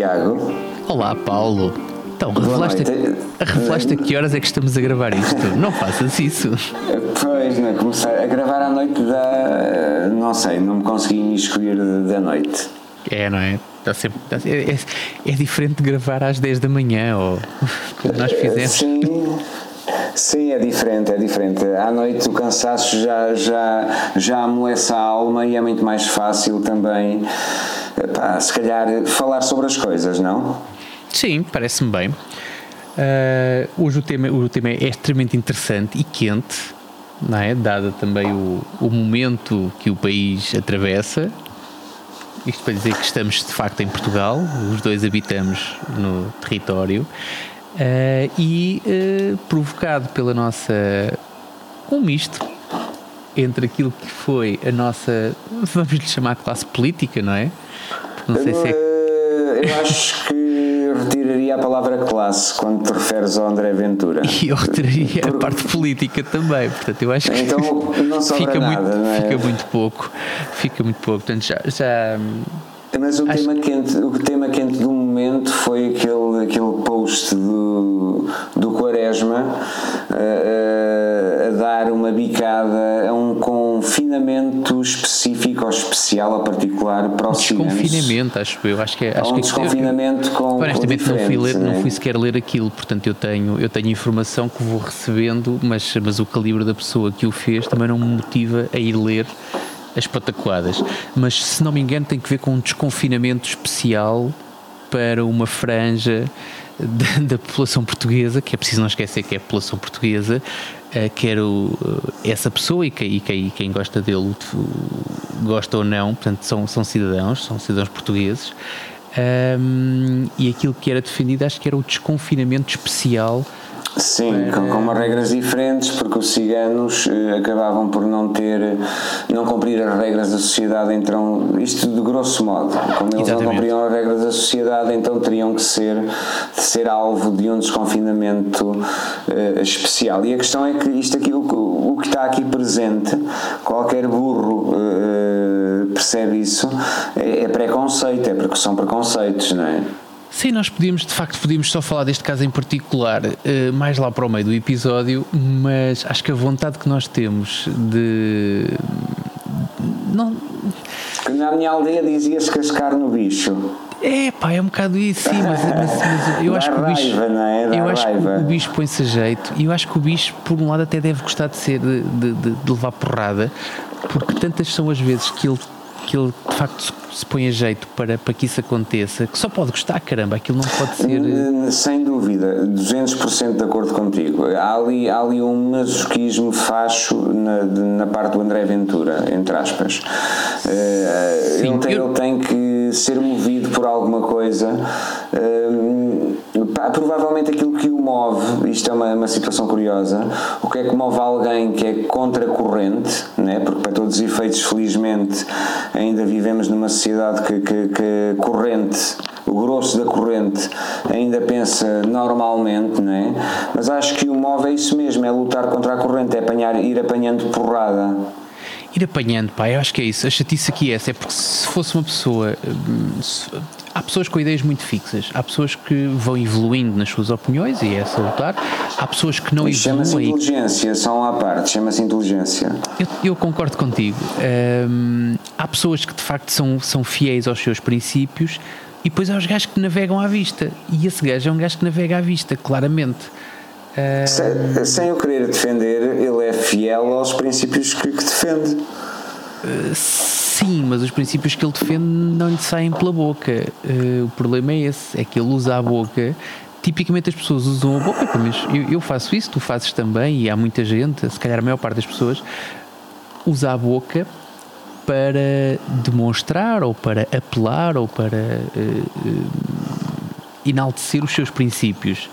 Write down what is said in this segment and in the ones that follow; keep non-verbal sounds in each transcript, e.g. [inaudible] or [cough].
Tiago. Olá, Paulo. Então, revelaste, a, revelaste a que horas é que estamos a gravar isto? [laughs] Não faças isso. Pois, não, começar a gravar à noite da. Não sei, não me consegui escolher da noite. É, não é? Sempre, é, é, é, diferente de gravar às 10 da manhã ou [laughs] como nós fizemos. Sim. Sim, é diferente, é diferente. À noite o cansaço já, já, já amolece a alma e é muito mais fácil também, pá, se calhar, falar sobre as coisas, não? Sim, parece-me bem. Uh, hoje o tema, o tema é extremamente interessante e quente, não é? dado também o, o momento que o país atravessa. Isto para dizer que estamos de facto em Portugal, os dois habitamos no território uh, e uh, provocado pela nossa. um misto entre aquilo que foi a nossa. vamos lhe chamar classe política, não é? Não sei se é. Eu acho que retiraria a palavra classe quando te referes ao André Ventura. [laughs] E eu retiraria Por... a parte política também, portanto eu acho que então, não fica, nada, muito, é? fica muito pouco, fica muito pouco, portanto já... já mas o, acho... tema quente, o tema quente do momento foi aquele, aquele post do, do Quaresma a, a, dar uma bicada a um confinamento específico ou especial ou particular para o Desconfinamento, acho eu. Acho que é, acho um que desconfinamento com. Honestamente, com não, fui ler, não é? fui sequer ler aquilo, portanto eu tenho, eu tenho informação que vou recebendo, mas, mas o calibre da pessoa que o fez também não me motiva a ir ler as patacoadas. Mas se não me engano, tem que ver com um desconfinamento especial para uma franja da, da, população portuguesa, que é preciso não esquecer que é a população portuguesa, uh, quer uh, essa pessoa e, que, e, que, e, quem gosta dele gosta ou não, portanto são, são cidadãos, são cidadãos portugueses, um, e aquilo que era defendido acho que era o desconfinamento especial Sim, com, com regras diferentes, porque os ciganos eh, acabavam por não ter, não cumprir as regras da sociedade, então, isto de grosso modo, como eles Exatamente. não cumpriam as regras da sociedade, então teriam que ser, ser alvo de um desconfinamento eh, especial. E a questão é que isto aqui, o, o que está aqui presente, qualquer burro eh, percebe isso, é, é preconceito, é porque são preconceitos, não é? Sim, nós podíamos, de facto, podíamos só falar deste caso em particular uh, mais lá para o meio do episódio, mas acho que a vontade que nós temos de. Não. Na minha aldeia dizia-se cascar no bicho. É, pá, é um bocado isso, sim, mas, mas, mas eu acho que o bicho. Raiva, não é? Eu acho raiva. que o bicho põe-se a jeito e eu acho que o bicho, por um lado, até deve gostar de ser, de, de, de levar porrada, porque tantas são as vezes que ele que ele de facto se põe a jeito para, para que isso aconteça, que só pode gostar, caramba, aquilo não pode ser. Eh, sem dúvida, 200% de acordo contigo. Há ali, há ali um masoquismo facho na, na parte do André Ventura, entre aspas. Eh, Sim, ele, tem, eu... ele tem que ser movido por alguma coisa. Uh, provavelmente aquilo que o move, isto é uma, uma situação curiosa, o que é que move alguém que é contracorrente, né? porque para todos os efeitos, felizmente, ainda vivemos numa sociedade que, que, que corrente o grosso da corrente ainda pensa normalmente, não é? Mas acho que o move é isso mesmo, é lutar contra a corrente, é apanhar, ir apanhando porrada. Ir apanhando, pá, eu acho que é isso. A chatice aqui é essa, é porque se fosse uma pessoa. Hum, há pessoas com ideias muito fixas, há pessoas que vão evoluindo nas suas opiniões e é salutar, há pessoas que não evoluem. Chama-se inteligência, só à parte, chama-se inteligência. Eu, eu, concordo contigo. Hum, há pessoas que de facto são, são fiéis aos seus princípios e depois há os gajos que navegam à vista. E esse gajo é um gajo que navega à vista, claramente. Sem, o querer defender, ele é fiel aos princípios que, que defende. Sim, mas os princípios que ele defende não lhe saem pela boca. Uh, o problema é esse: é que ele usa a boca. Tipicamente as pessoas usam a boca, menos eu, eu faço isso, tu fazes também, e há muita gente, se calhar a maior parte das pessoas, usa a boca para demonstrar ou para apelar ou para uh, enaltecer os seus princípios.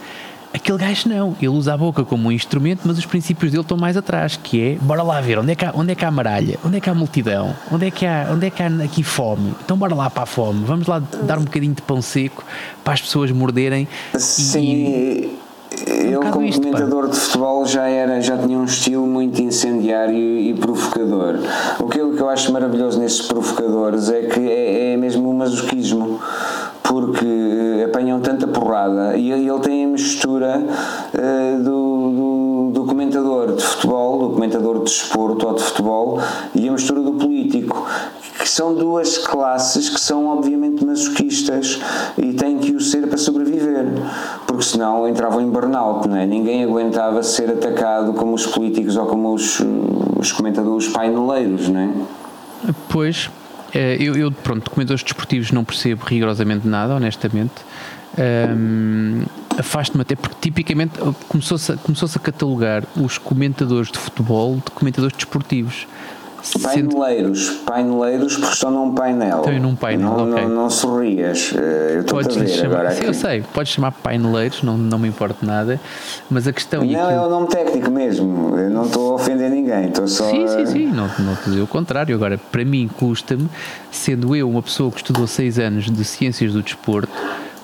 Aquele gajo não, ele usa a boca como um instrumento, mas os princípios dele estão mais atrás, que é, bora lá ver, onde é que há, onde é que há maralha, onde é que há multidão, onde é que há, onde é que há aqui fome, então bora lá para a fome, vamos lá dar um bocadinho de pão seco para as pessoas morderem. Sim, e, ele um como comentador de futebol já era já tinha um estilo muito incendiário e provocador. O que, eu, que eu acho maravilhoso nestes provocadores é que é, é mesmo o masoquismo porque eh, apanham tanta porrada. E ele tem a mistura do, do, do comentador de futebol, do comentador de desporto ou de futebol e a mistura do político que são duas classes que são obviamente masoquistas e têm que o ser para sobreviver, porque senão entravam em burnout, não é? Ninguém aguentava ser atacado como os políticos ou como os, os comentadores paineleiros, não é? Pois, eh, eu, eu pronto, documentadores desportivos não percebo rigorosamente nada, honestamente. Um, Afasto-me até porque tipicamente começou-se começou a catalogar os comentadores de futebol de comentadores desportivos. Paineleiros, paineleiros porque estão num painel. Estão num painel, não, ok. não, não sorrias, eh, eu estou a ver chamar, agora sim, aqui. eu sei, podes chamar paineleiros, não, não me importa nada, mas a questão e Não, aquilo- é o nome técnico mesmo. Eu não estou a ofender ninguém, estou só. Sim, a- sim, sim, não, não te dizer o contrário. Agora, para mim, custa-me, sendo eu uma pessoa que estudou seis anos de ciências do desporto,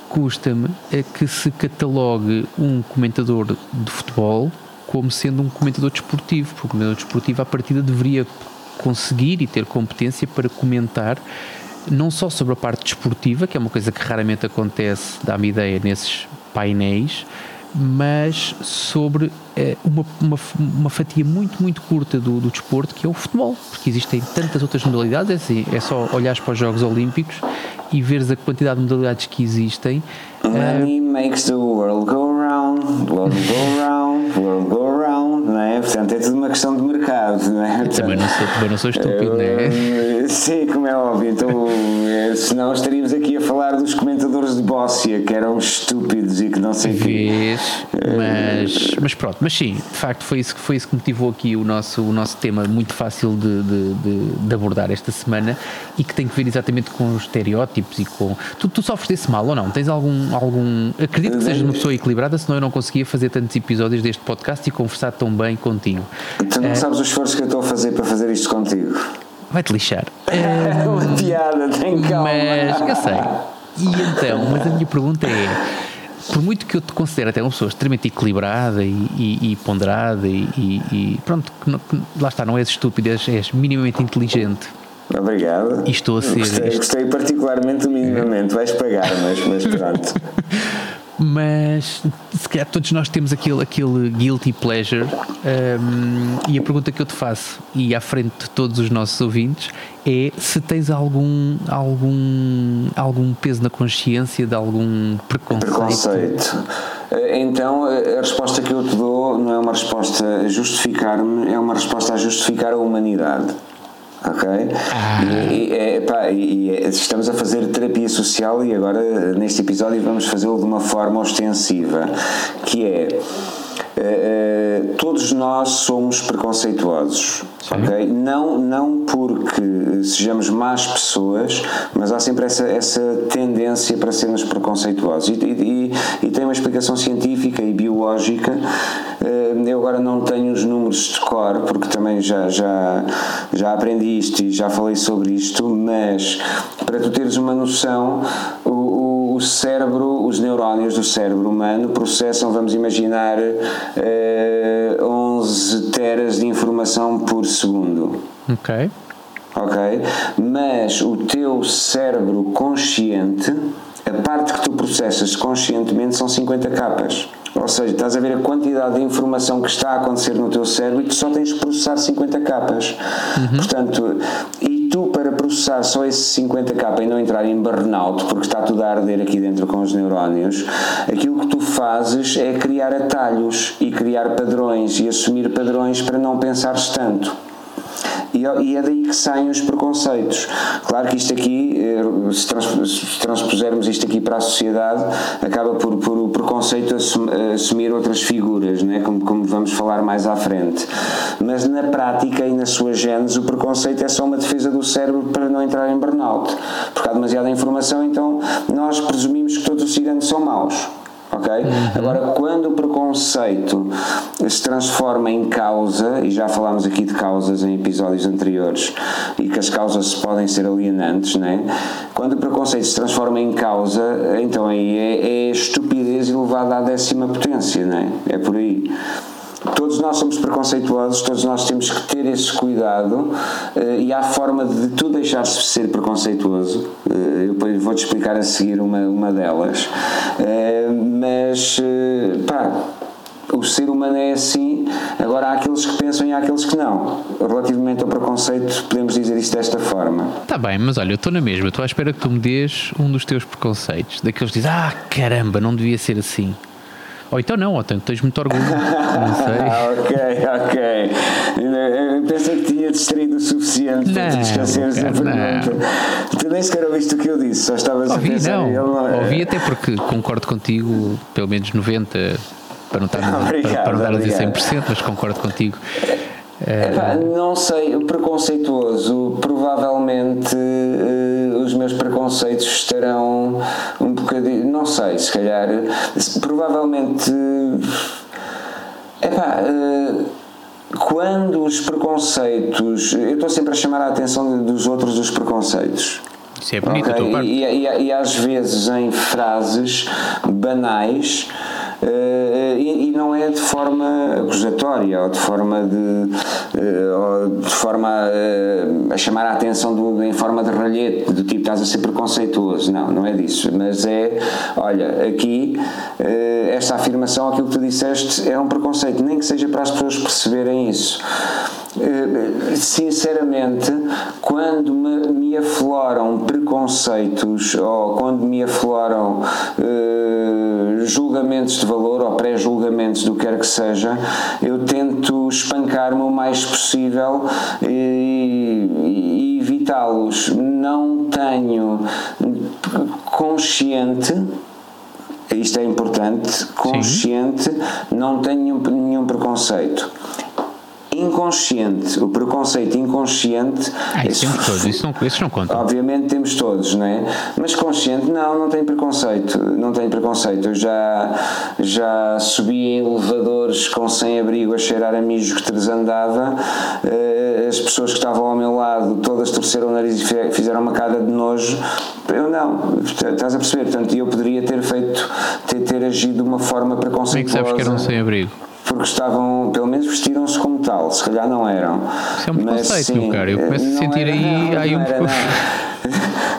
custa-me é que se catalogue um comentador de futebol como sendo um comentador desportivo, porque o comentador desportivo, à partida, deveria conseguir e ter competência para comentar não só sobre a parte desportiva, que é uma coisa que raramente acontece, dá-me ideia, nesses painéis, mas sobre eh, uma, uma, uma fatia muito, muito curta do, do desporto, que é o futebol, porque existem tantas outras modalidades, é, assim, é só olhares para os Jogos Olímpicos e veres a quantidade de modalidades que existem. Money makes the world go round, world go round, world go round, não é? Portanto, é tudo uma questão de mercado, não é? Também não sou, também não sou estúpido, não é? Sim, como é óbvio. Então, eh, senão estaríamos aqui a falar dos comentadores de Bóssia, que eram estúpidos e que não sei o quê. Mas, mas pronto, mas sim, de facto foi isso, que- foi isso que motivou aqui o nosso, o nosso tema muito fácil de, de, de- de abordar esta semana e que tem que ver exatamente com os estereótipos e com. Tu, tu sofres desse mal ou não? Tens algum. algum acredito que sejas uma pessoa equilibrada, senão eu não conseguia fazer tantos episódios deste podcast e conversar tão bem contigo. Tu não sabes o esforço que eu estou a fazer para fazer isto contigo. Vai-te lixar. É [laughs] uma piada, tem calma. Mas eu sei. E então, mas a minha pergunta é: por muito que eu te considere até uma pessoa extremamente equilibrada e, e- e ponderada e, e- pronto, que não- que lá está, não és estúpido, és, és minimamente inteligente. Obrigado. E estou a ser- Gostei, gostei particularmente minimamente. Vais pagar, mas, mas pronto. [laughs] Mas se calhar todos nós temos aquele, aquele guilty pleasure. hum, e a pergunta que eu te faço, e à frente de todos os nossos ouvintes, é se tens algum, algum, algum peso na consciência de algum preconceito. Preconceito. Eh, Então, a a resposta que eu te dou não é uma resposta a justificar-me, é uma resposta a justificar a humanidade. Ok? E, e, é, pá, e- é- estamos a fazer terapia social e agora, neste episódio, vamos fazê-lo de uma forma ostensiva, que é. Eh, eh, todos nós somos preconceituosos, ok? Não, não porque sejamos más pessoas, mas há sempre essa, essa tendência para sermos preconceituosos e, e- e tem uma explicação científica e biológica. Eh, Eu agora não tenho os números de cor, porque também já, já, já aprendi isto e já falei sobre isto, mas para tu teres uma noção, o, cérebro, os neurónios do cérebro humano processam, vamos imaginar, eh, 11 teras de informação por segundo. Ok. Ok? Mas o teu cérebro consciente, a parte que tu processas conscientemente são 50 capas. Ou seja, estás a ver a quantidade de informação que está a acontecer no teu cérebro e tu só tens que processar 50 capas. Portanto, e tu para processar só esses 50 capas e não entrar em burnout, porque está tudo a arder aqui dentro com os neurónios, aquilo que tu fazes é criar atalhos e criar padrões e assumir padrões para não pensares tanto. E, e é daí que saem os preconceitos. Claro que isto aqui, eh, se, trans, se transpusermos isto aqui para a sociedade, acaba por, por o preconceito assum- assumir outras figuras, né? como, como vamos falar mais à frente. Mas na prática e na sua gênese, o preconceito é só uma defesa do cérebro para não entrar em burnout. Porque há demasiada informação, então nós presumimos que todos os ciganos são maus. Ok? Agora, quando o preconceito se transforma em causa, e já falámos aqui de causas em episódios anteriores, e que as causas podem ser alienantes, né? quando o preconceito se transforma em causa, então aí é, é estupidez vezes elevado à décima potência, não é? É por aí todos nós somos preconceituosos, todos nós temos que ter esse cuidado uh, e há forma de tu deixares de ser preconceituoso. Uh, eu vou-te explicar a seguir uma, uma delas. Uh, mas, pá, o ser humano é assim. Agora há aqueles que pensam e há aqueles que não. Relativamente ao preconceito, podemos dizer isto desta forma. Está bem, mas olha, eu estou na mesma. Estou à espera que tu me dês um dos teus preconceitos. Daqueles que dizem, ah, caramba, não devia ser assim. Ou então não, ou então tens muito orgulho. Não sei. [laughs] ok, ok. Eu pensei que tinha distraído o suficiente não, para esqueceres a pergunta. Tu nem sequer ouviste o que eu disse, só estavas ouvi, a pensar. Não. não Ouvi até porque concordo contigo, pelo menos 90%, para não estar, [laughs] obrigado, para, para não dar a dizer 100%, mas concordo contigo. Epá, não sei, o preconceituoso, provavelmente uh, os meus preconceitos estarão um bocadinho, não sei, se calhar, provavelmente, epá, uh, quando os preconceitos, eu estou sempre a chamar a atenção dos outros dos preconceitos. Isso é bonito, okay? e, e, e às vezes em frases banais Uh, e, e, não é de forma acusatória ou de forma de, uh, ou de forma a, eh, a chamar a atenção do, em forma de ralhete, do tipo estás a ser preconceituoso. Não, não é disso. Mas é, olha, aqui uh, esta afirmação, aquilo que tu disseste, é um preconceito, nem que seja para as pessoas perceberem isso. Sinceramente, quando me, me afloram preconceitos ou quando me afloram julgamentos de valor ou pré-julgamentos do que quer que seja, eu tento espancar-me o mais possível e, e evitá-los. Não tenho consciente isto é importante, consciente, Sim. não tenho nenhum, nenhum preconceito inconsciente, o preconceito inconsciente. Ah, isso, temos todos, isso não, isso não conta. Obviamente temos todos, não é? Mas consciente, não, não tem preconceito, não tem preconceito. Eu já, já subi em elevadores com sem-abrigo a cheirar a mijo que andava, eh, as pessoas que estavam ao meu lado todas torceram o nariz e fizeram uma cara de nojo. Eu não, estás a perceber? Portanto, eu poderia ter feito, ter, ter agido de uma forma preconceituosa. Como é que sabes que era um sem-abrigo? Porque estavam, pelo menos vestiram-se como tal, se calhar não eram. Isso é um preconceito, meu caro. Eu começo a sentir era, aí, não, aí um pouco. [laughs]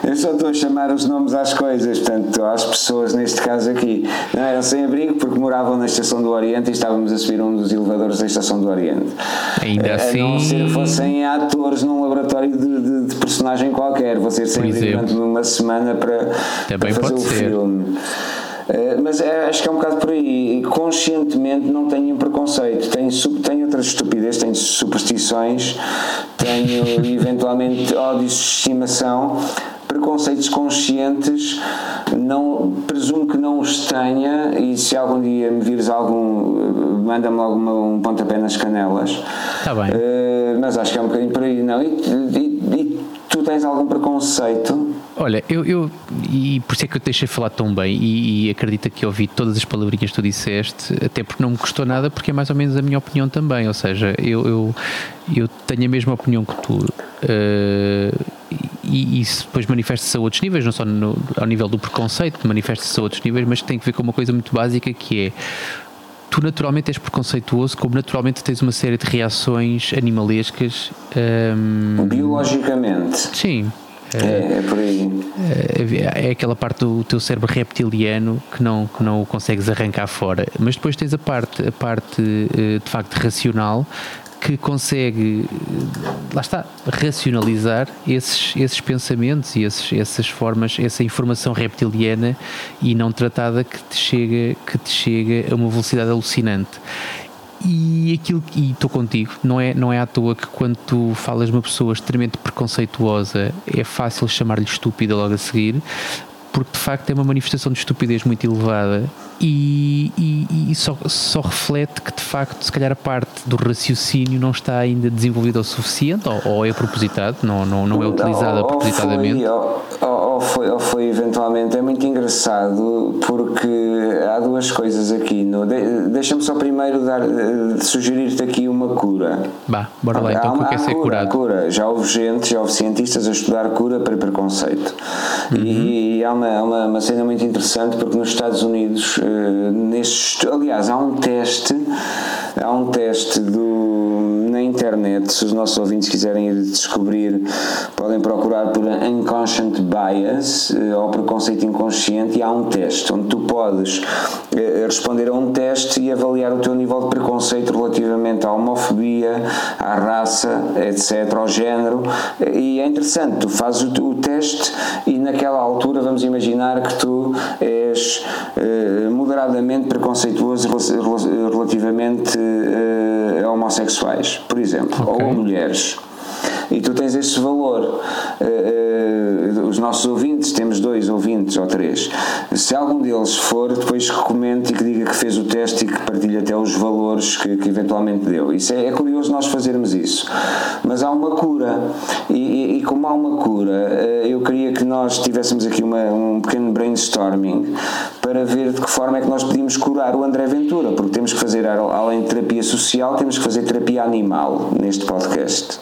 Eu só estou a chamar os nomes às coisas, portanto, às pessoas neste caso aqui. Não eram sem abrigo porque moravam na Estação do Oriente e estávamos a subir um dos elevadores da Estação do Oriente. Ainda assim. A não ser fossem atores num laboratório de, de, de personagem qualquer, você sem abrigo durante uma semana para, para fazer o ser. filme. Eh, mas é, acho que é um bocado por aí. Conscientemente não tenho preconceito. Tenho, tenho outras estupidez, tenho superstições, tenho [laughs] eventualmente ódios de estimação. Preconceitos conscientes, não, presumo que não os tenha. E se algum dia me vires algum, manda-me logo uma, um pontapé nas canelas. Está bem. Uh, mas acho que é um bocadinho por aí. Não? E, e, e tu tens algum preconceito? Olha, eu, eu, e por isso é que eu te deixei falar tão bem e, e acredita que ouvi todas as palavrinhas que tu disseste, até porque não me custou nada, porque é mais ou menos a minha opinião também. Ou seja, eu, eu, eu tenho a mesma opinião que tu. Uh, e isso depois manifesta-se a outros níveis, não só no, ao nível do preconceito, manifesta-se a outros níveis, mas tem que ver com uma coisa muito básica que é tu naturalmente és preconceituoso, como naturalmente tens uma série de reações animalescas. Um, Biologicamente. Sim, é, é por aí. É, é aquela parte do teu cérebro reptiliano que não, que não o consegues arrancar fora. Mas depois tens a parte, a parte eh, de facto racional que consegue, lá está, racionalizar esses, esses pensamentos e esses, essas formas, essa informação reptiliana e não tratada que te chega, que te chega a uma velocidade alucinante. E aquilo e estou contigo, não é, não é à toa que quando tu falas uma pessoa extremamente preconceituosa é fácil chamar-lhe estúpida logo a seguir, porque de facto é uma manifestação de estupidez muito elevada e, e, e, só, só reflete que de facto, se calhar, a parte do raciocínio não está ainda desenvolvida o suficiente ou, ou é propositado, não, não, não é utilizada propositadamente. Ou, ou, ou foi, ou foi eventualmente, é muito engraçado porque há duas coisas aqui. No, de, Deixa-me só primeiro dar, sugerir-te aqui uma cura. Bah, bora lá, então, há, que quer ser curado. Cura. Já houve gente, já houve cientistas a estudar cura para preconceito. Uhum. E, e, há, uma, uma, uma cena muito interessante porque nos Estados Unidos, uh, neste, aliás, há um teste, há um teste do, na internet, se os nossos ouvintes quiserem ir descobrir, podem procurar por unconscient bias uh, ou preconceito inconsciente e há um teste onde tu podes uh, responder a um teste e avaliar o teu nível de preconceito relativamente à homofobia, à raça, etc., ao género. E é interessante, tu fazes o, o teste e naquela altura vamos imaginar que tu és eh, moderadamente preconceituoso relativamente eh, homossexuais, por exemplo, okay. ou a mulheres e tu tens esse valor. Uh, uh, os nossos ouvintes, temos dois ouvintes ou três. Se algum deles for, depois que comente e que diga que fez o teste e que partilhe até os valores que, que eventualmente deu. Isso é, é, curioso nós fazermos isso. Mas há uma cura. E, e, e como há uma cura, uh, eu queria que nós tivéssemos aqui uma, um pequeno brainstorming para ver de que forma é que nós podíamos curar o André Ventura, porque temos que fazer, além de terapia social, temos que fazer terapia animal neste podcast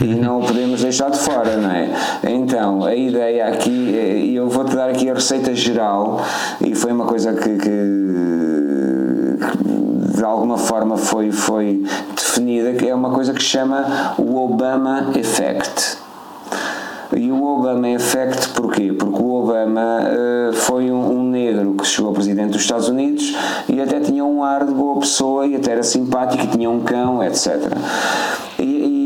e não o podemos deixar de fora, não é? Então, a ideia aqui, e eu vou-te dar aqui a receita geral, e foi uma coisa que, que, de alguma forma foi, foi definida, que é uma coisa que chama o Obama Effect. E o Obama Effect porquê? Porque o Obama uh, foi um, um, negro que chegou a presidente dos Estados Unidos e até tinha um ar de boa pessoa e até era simpático e tinha um cão, etc. E,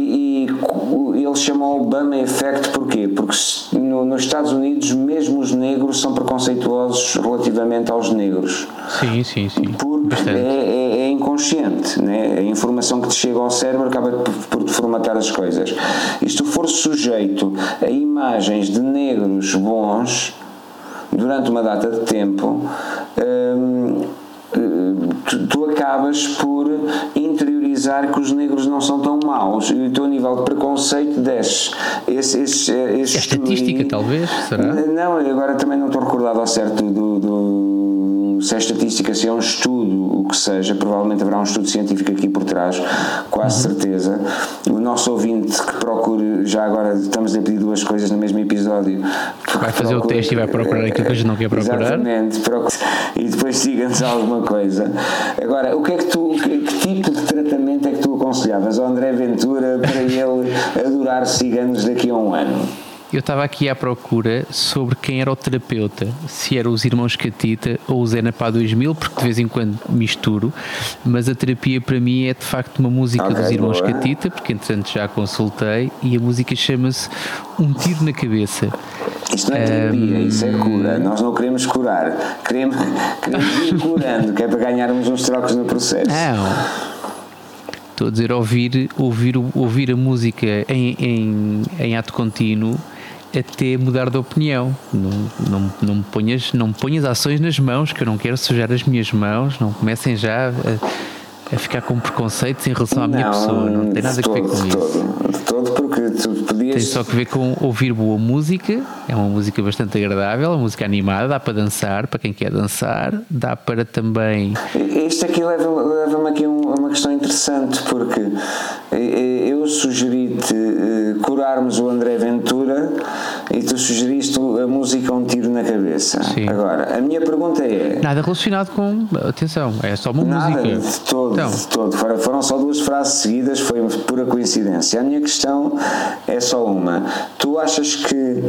ele chamou Obama Effect porquê? Porque no, nos Estados Unidos mesmo os negros são preconceituosos relativamente aos negros. Sim, sim, sim. Porque é, é, é, inconsciente, né? a informação que te chega ao cérebro acaba por, formatar as coisas. E se tu for sujeito a imagens de negros bons durante uma data de tempo, hum, tu, tu acabas por interiorizar que os negros não são tão maus e o teu nível de preconceito desce. Esse, esse, esse é estatística, talvez? Será? Não, agora também não estou recordado ao certo do, do se é estatística, se é um estudo, o que seja, provavelmente haverá um estudo científico aqui por trás, quase uhum. certeza. O nosso ouvinte que procure, já agora estamos a pedir duas coisas no mesmo episódio. Vai fazer procure, o teste e vai procurar aquilo que a gente não quer procurar. Exatamente, procure, e depois diga-nos alguma coisa. Agora, o que é que tu, que, que tipo de tratamento é que tu aconselhavas ao André Ventura para ele adorar ciganos daqui a um ano? Eu estava aqui à procura sobre quem era o terapeuta, se eram os irmãos Catita ou o Zé Napá 2000, porque de vez em quando misturo, mas a terapia para mim é de facto uma música okay, dos irmãos boa. Catita, porque entretanto já consultei, e a música chama-se Um Tiro na Cabeça. Isto não é terapia, um, isso é cura. Nós não queremos curar, queremos, queremos ir curando, que é para ganharmos uns trocos no processo. Não. Estou a dizer ouvir, ouvir, ouvir a música em, em, em ato contínuo até mudar de opinião. Não, não, não, me ponhas, não me ponhas ações nas mãos, que eu não quero sujar as minhas mãos, não comecem já a, a ficar com preconceitos em relação à minha pessoa. Não tem nada a ver com isso. Todo, de todo, porque tu podias. Tem só que ver com ouvir boa música, é uma música bastante agradável, uma música animada, dá para dançar, para quem quer dançar, dá para também. Isto aqui leva-me leva aqui a uma questão interessante, porque eu sugeri-te eh, curarmos o André Ventura e tu sugeriste a música Um Tiro na Cabeça. Sim. Agora, a minha pergunta é. Nada relacionado com. Atenção, é só uma nada, música. De todo, então. de todo. Foram só duas frases seguidas, foi pura coincidência. A minha questão é só uma. Tu achas que.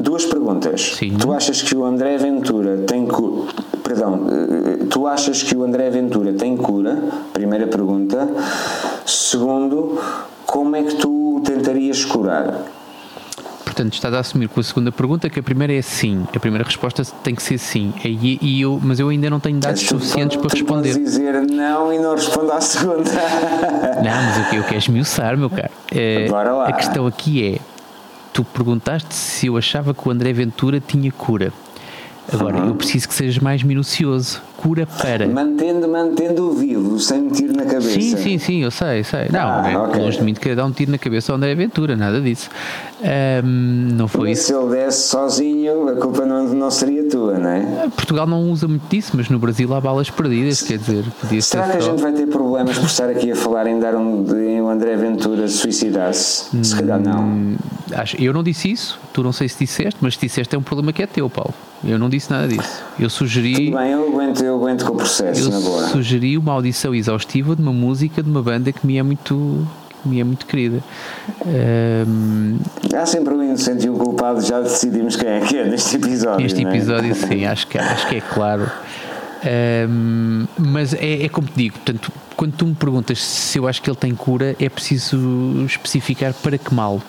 Duas perguntas. Sim. Tu achas que o André Ventura tem. Perdão, eh, tu achas que o André Ventura tem cura? Primeira pergunta. Segundo, como é que tu tentarias curar? Portanto, estás a assumir com a segunda pergunta que a primeira é sim. A primeira resposta tem que ser sim. E, e eu, mas eu ainda não tenho dados tu suficientes para responder. dizer não e não responder à segunda. [laughs] Não, mas o que eu quero esmiuçar, meu caro. É, Bora lá. A questão aqui é: tu perguntaste se eu achava que o André Ventura tinha cura. Agora, uhum. eu preciso que sejas mais minucioso. Cura para. Mantendo, mantendo o vivo, sem me tiro na cabeça. Sim, sim, sim, eu sei, sei. Não, ah, é okay. longe de mim de querer dar um tiro na cabeça ao André Aventura, nada disso. Um, não foi isso. Se ele desse sozinho, a culpa não, não seria tua, não é? Portugal não usa muito disso, mas no Brasil há balas perdidas, quer dizer, podia Será que a gente vai ter problemas por estar aqui a falar em dar um, em o André Ventura suicidar-se? Se calhar não. Hum, eu não disse isso, tu não sei se disseste, mas se disseste é um problema que é teu, Paulo. Eu não disse nada disso. Eu sugeri. Tudo bem, eu aguento, eu aguento com o processo, eu na boa. sugeri uma audição exaustiva de uma música de uma banda que me é muito me é muito querida. Um, Há sempre um inocente e um culpado, já decidimos quem é que é neste episódio. Neste é? episódio, sim, acho que, acho que é claro. Um, mas é, é, como te digo, portanto, quando tu me perguntas se eu acho que ele tem cura, é preciso especificar para que mal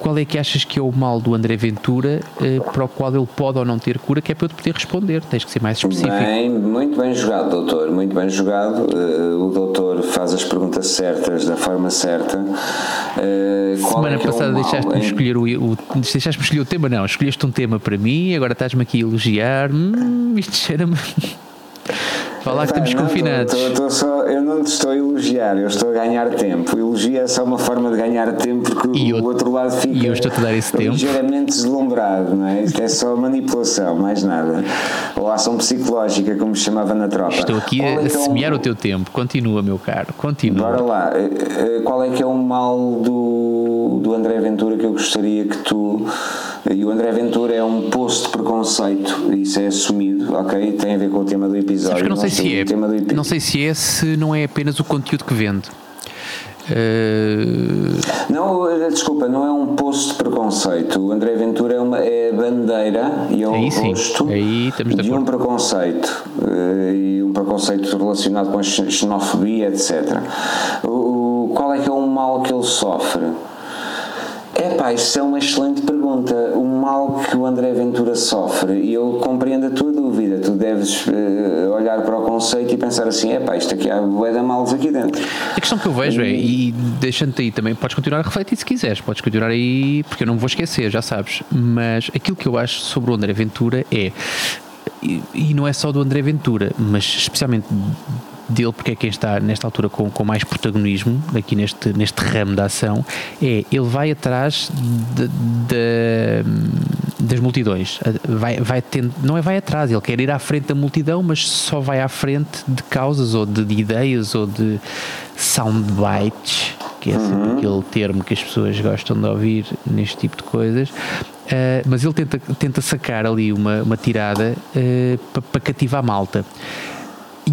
qual é que achas que é o mal do André Ventura uh, para o qual ele pode ou não ter cura, que é para eu te poder responder, tens que ser mais específico. Bem, muito bem jogado, doutor, muito bem jogado. Uh, o doutor faz as perguntas certas da forma certa. Uh, Semana é passada é deixaste-me escolher o, o, deixaste escolher o tema, não, escolheste um tema para mim, agora estás-me aqui a elogiar. Hum, isto cheira-me. [laughs] Falar que estamos confinados. Tô só, eu não te estou a elogiar, eu estou a ganhar tempo. Elogio é só uma forma de ganhar tempo porque e o eu, outro lado fica e eu estou a dar esse tempo. ligeiramente deslumbrado, não é? Isto é só manipulação, mais nada. Ou ação psicológica, como se chamava na tropa. Estou aqui a, é semear o teu tempo. Continua, meu caro, continua. Bora lá. Eh, eh, qual é que é o mal do, do André Ventura que eu gostaria que tu. E o André Ventura é um posto de preconceito, isso é assumido, ok? Tem a ver com o tema do episódio. não sei se é. Não sei se é, se não é apenas o conteúdo que vende. Uh... Não, desculpa, não é um posto de preconceito. O André Ventura é, uma, é a bandeira e é o rosto de, de um preconceito. Uh, e um preconceito relacionado com a xenofobia, etc. O, o, qual é que é o mal que ele sofre? É pá, isso é uma excelente pergunta. O mal que o André Ventura sofre, e eu compreendo a tua dúvida. Tu deves uh, olhar para o conceito e pensar assim: é pá, isto aqui há bué de males aqui dentro. A questão que eu vejo é, e deixando-te aí também, podes continuar a refletir se quiseres, podes continuar aí, porque eu não me vou esquecer, já sabes. Mas aquilo que eu acho sobre o André Ventura é. E, e não é só do André Ventura, mas especialmente dele, porque é quem está nesta altura com, com mais protagonismo aqui neste, neste ramo da ação, é ele vai atrás de, de, das multidões. Vai, vai tendo, não é vai atrás, ele quer ir à frente da multidão, mas só vai à frente de causas ou de, de ideias ou de soundbites, que é sempre uhum. aquele termo que as pessoas gostam de ouvir neste tipo de coisas. Uh, mas ele tenta, tenta sacar ali uma, uma tirada uh, para cativar a malta.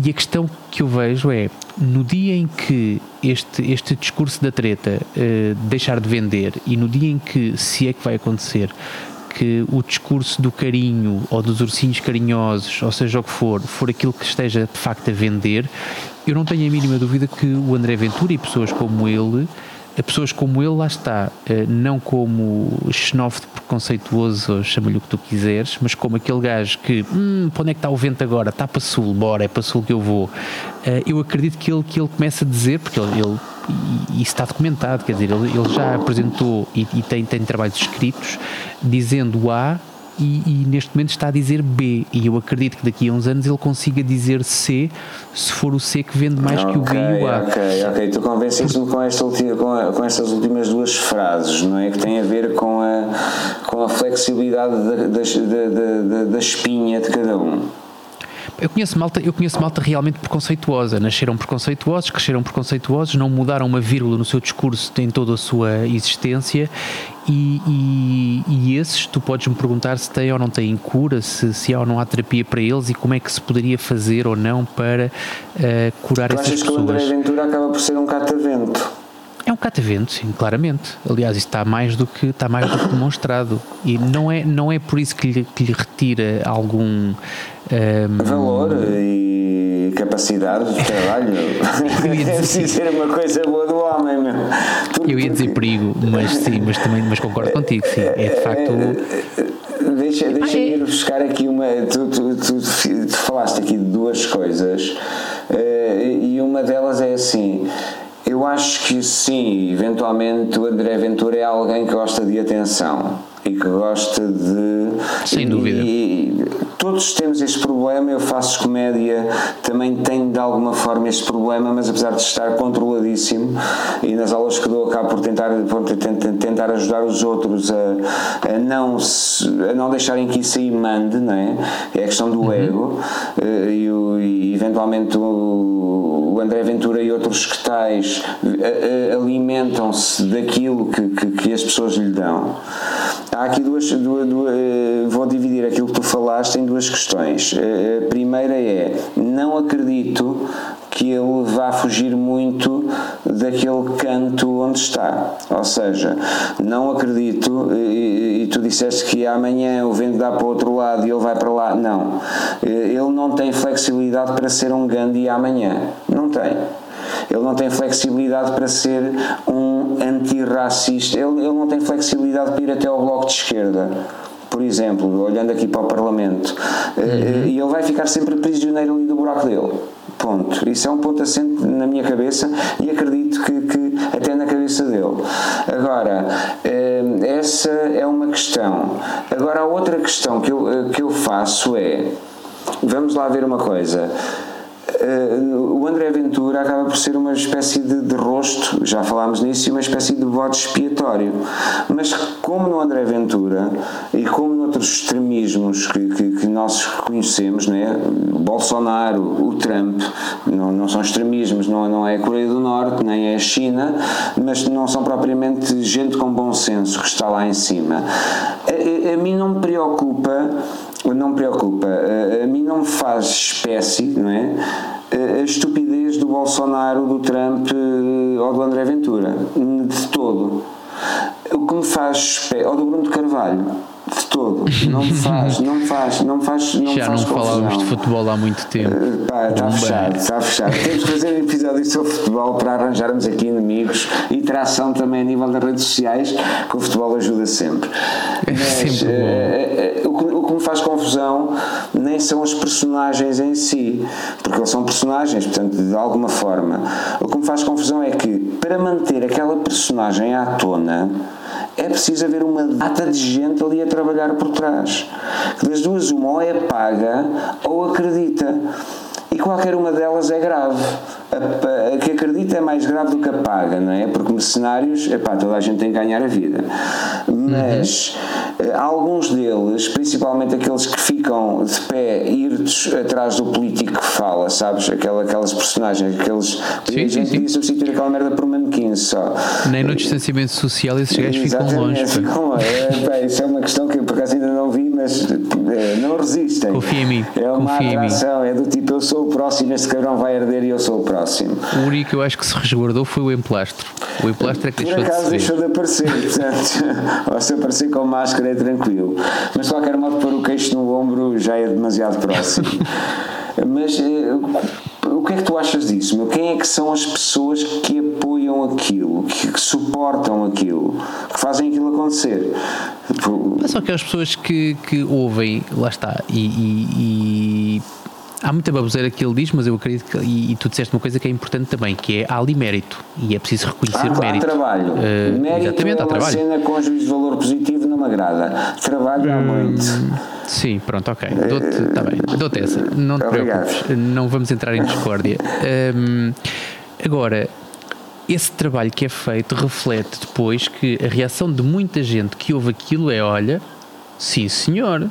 E a questão que eu vejo é, no dia em que este, este discurso da treta uh, deixar de vender e no dia em que, se é que vai acontecer, que o discurso do carinho ou dos ursinhos carinhosos, ou seja o que for, for aquilo que esteja de facto a vender, eu não tenho a mínima dúvida que o André Ventura e pessoas como ele pessoas como ele, lá está, eh, não como xenófobo preconceituoso, chama-lhe o que tu quiseres, mas como aquele gajo que, hum, para onde é que está o vento agora? Está para sul, bora, é para sul que eu vou. Eh, eu acredito que ele, que ele começa a dizer, porque ele, ele isso está documentado, quer dizer, ele, ele já apresentou e, e tem, tem trabalhos escritos dizendo A e, e, neste momento está a dizer B. E eu acredito que daqui a uns anos ele consiga dizer C, se for o C que vende mais okay, que o B e o A. Ok, ok. Tu convences-me com, esta com, com estas últimas duas frases, não é? Que tem a ver com a, com a flexibilidade da, da, da, da espinha de cada um. Eu conheço malta, eu conheço malta realmente preconceituosa. Nasceram preconceituosos, cresceram preconceituosos, não mudaram uma vírgula no seu discurso em toda a sua existência. E, e, e esses, tu podes me perguntar se têm ou não têm cura, se, se há ou não há terapia para eles e como é que se poderia fazer ou não para uh, curar tu essas achas pessoas. que o André Ventura acaba por ser um catavento? É um catavento, sim, claramente. Aliás, isso está mais do que, está mais do que demonstrado. E não é, não é por isso que lhe, que lhe retira algum um, valor e capacidade de trabalho. [laughs] Deve ser uma coisa boa do homem, meu. Porque, eu ia dizer perigo, mas sim, mas também mas concordo contigo, sim. É de facto. Deixa, deixa ah, é? ir buscar aqui uma. Tu, tu, tu, tu, falaste aqui de duas coisas uh, e uma delas é assim eu acho que sim, eventualmente o André Ventura é alguém que gosta de atenção. e que gosta de. Sem dúvida. E, todos temos este problema. Eu faço comédia, também tenho de alguma forma este problema, mas apesar de estar controladíssimo e nas aulas que dou acabo por tentar, por tentar ajudar os outros a, a não, a não deixarem que isso aí mande, não é? É a questão do uhum. ego eh, e, e eventualmente o, o André Ventura e outros que tais alimentam-se daquilo que, que, que as pessoas lhe dão. Há aqui duas, duas, duas, eh, vou dividir aquilo que tu falaste em duas questões. Eh, a primeira é, não acredito que ele vá fugir muito daquele canto onde está. Ou seja, não acredito, e, e tu disseste que amanhã o vento dá para o outro lado e ele vai para lá. Não. Ele não tem flexibilidade para ser um Gandhi amanhã. Não tem. Ele não tem flexibilidade para ser um antirracista. Ele, ele não tem flexibilidade para ir até ao bloco de esquerda por exemplo, olhando aqui para o Parlamento, eh, uhum. e ele vai ficar sempre prisioneiro ali do buraco dele. Ponto. Isso é um ponto assente na minha cabeça e acredito que, que até na cabeça dele. Agora, eh, essa é uma questão. Agora, a outra questão que eu, que eu faço é: vamos lá ver uma coisa. Uh, o André Ventura acaba por ser uma espécie de, de, rosto, já falámos nisso, e uma espécie de bode expiatório. Mas como no André Ventura e como noutros extremismos que, que, que nós conhecemos, né? Bolsonaro, o Trump, não, não são extremismos, não, não é a Coreia do Norte, nem é a China, mas não são propriamente gente com bom senso que está lá em cima. A, a, a mim não me preocupa não me preocupa. A, a mim não me faz espécie, não é? A estupidez do Bolsonaro, do Trump eh, ou do André Ventura, de todo. O que me faz, ou do Bruno de Carvalho, de todo. Não me faz, não me faz, não me faz. Não Já faz não falávamos de futebol há muito tempo. Uh, pá, está fechado, está fechado. Temos que fazer um episódio sobre futebol para arranjarmos aqui inimigos e tração também a nível das redes sociais, que o futebol ajuda sempre. É Mas, sempre uh, uh, o, que, o que me faz confusão nem são os personagens em si, porque eles são personagens, portanto, de alguma forma. O que me faz confusão é que, para manter aquela personagem à tona, é preciso haver uma data de gente ali a trabalhar por trás. Das duas, uma ou é paga ou acredita. E qualquer uma delas é grave a, a, que acredita é mais grave do que a paga, não é? Porque mercenários, epá, toda a gente tem que ganhar a vida. Mas uhum. alguns deles, principalmente aqueles que ficam de pé, irtos atrás do político que fala, sabes? Aquela, aquelas personagens, aqueles. Sim, a gente podia substituir aquela merda por manequins só. Nem no distanciamento social esses gajos ficam longe. Ficam. É, isso é uma questão que por acaso ainda não vi, mas é, não resistem. Confia em mim. É uma Confia atração, é do tipo eu sou o próximo, este cabrão vai arder e eu sou o próximo. O único que eu acho que se resguardou foi o emplastro. O emplastro é que deixou de deixou de aparecer, [laughs] portanto, [laughs] ou se aparecer com máscara é tranquilo. Mas de qualquer modo, pôr o queixo no ombro já é demasiado próximo. [laughs] Mas eh, o que é que tu achas disso? Meu? Quem é que são as pessoas que apoiam aquilo, que, que suportam aquilo, que fazem aquilo acontecer? São aquelas pessoas que, que ouvem, lá está, e, e, e Há muita baboseira que ele diz, mas eu acredito que. E, e, tu disseste uma coisa que é importante também, que é há ali mérito. E é preciso reconhecer há, o mérito. Há trabalho. Uh, mérito exatamente, é uma trabalho. cena com juízo de valor positivo não me agrada. Trabalho há hum, muito. Sim, pronto, ok. Dou-te, tá bem. Dou-te essa. Não te Obrigado. preocupes. Não vamos entrar em discórdia. Um, agora, esse trabalho que é feito reflete depois que a reação de muita gente que ouve aquilo é: olha, sim senhor,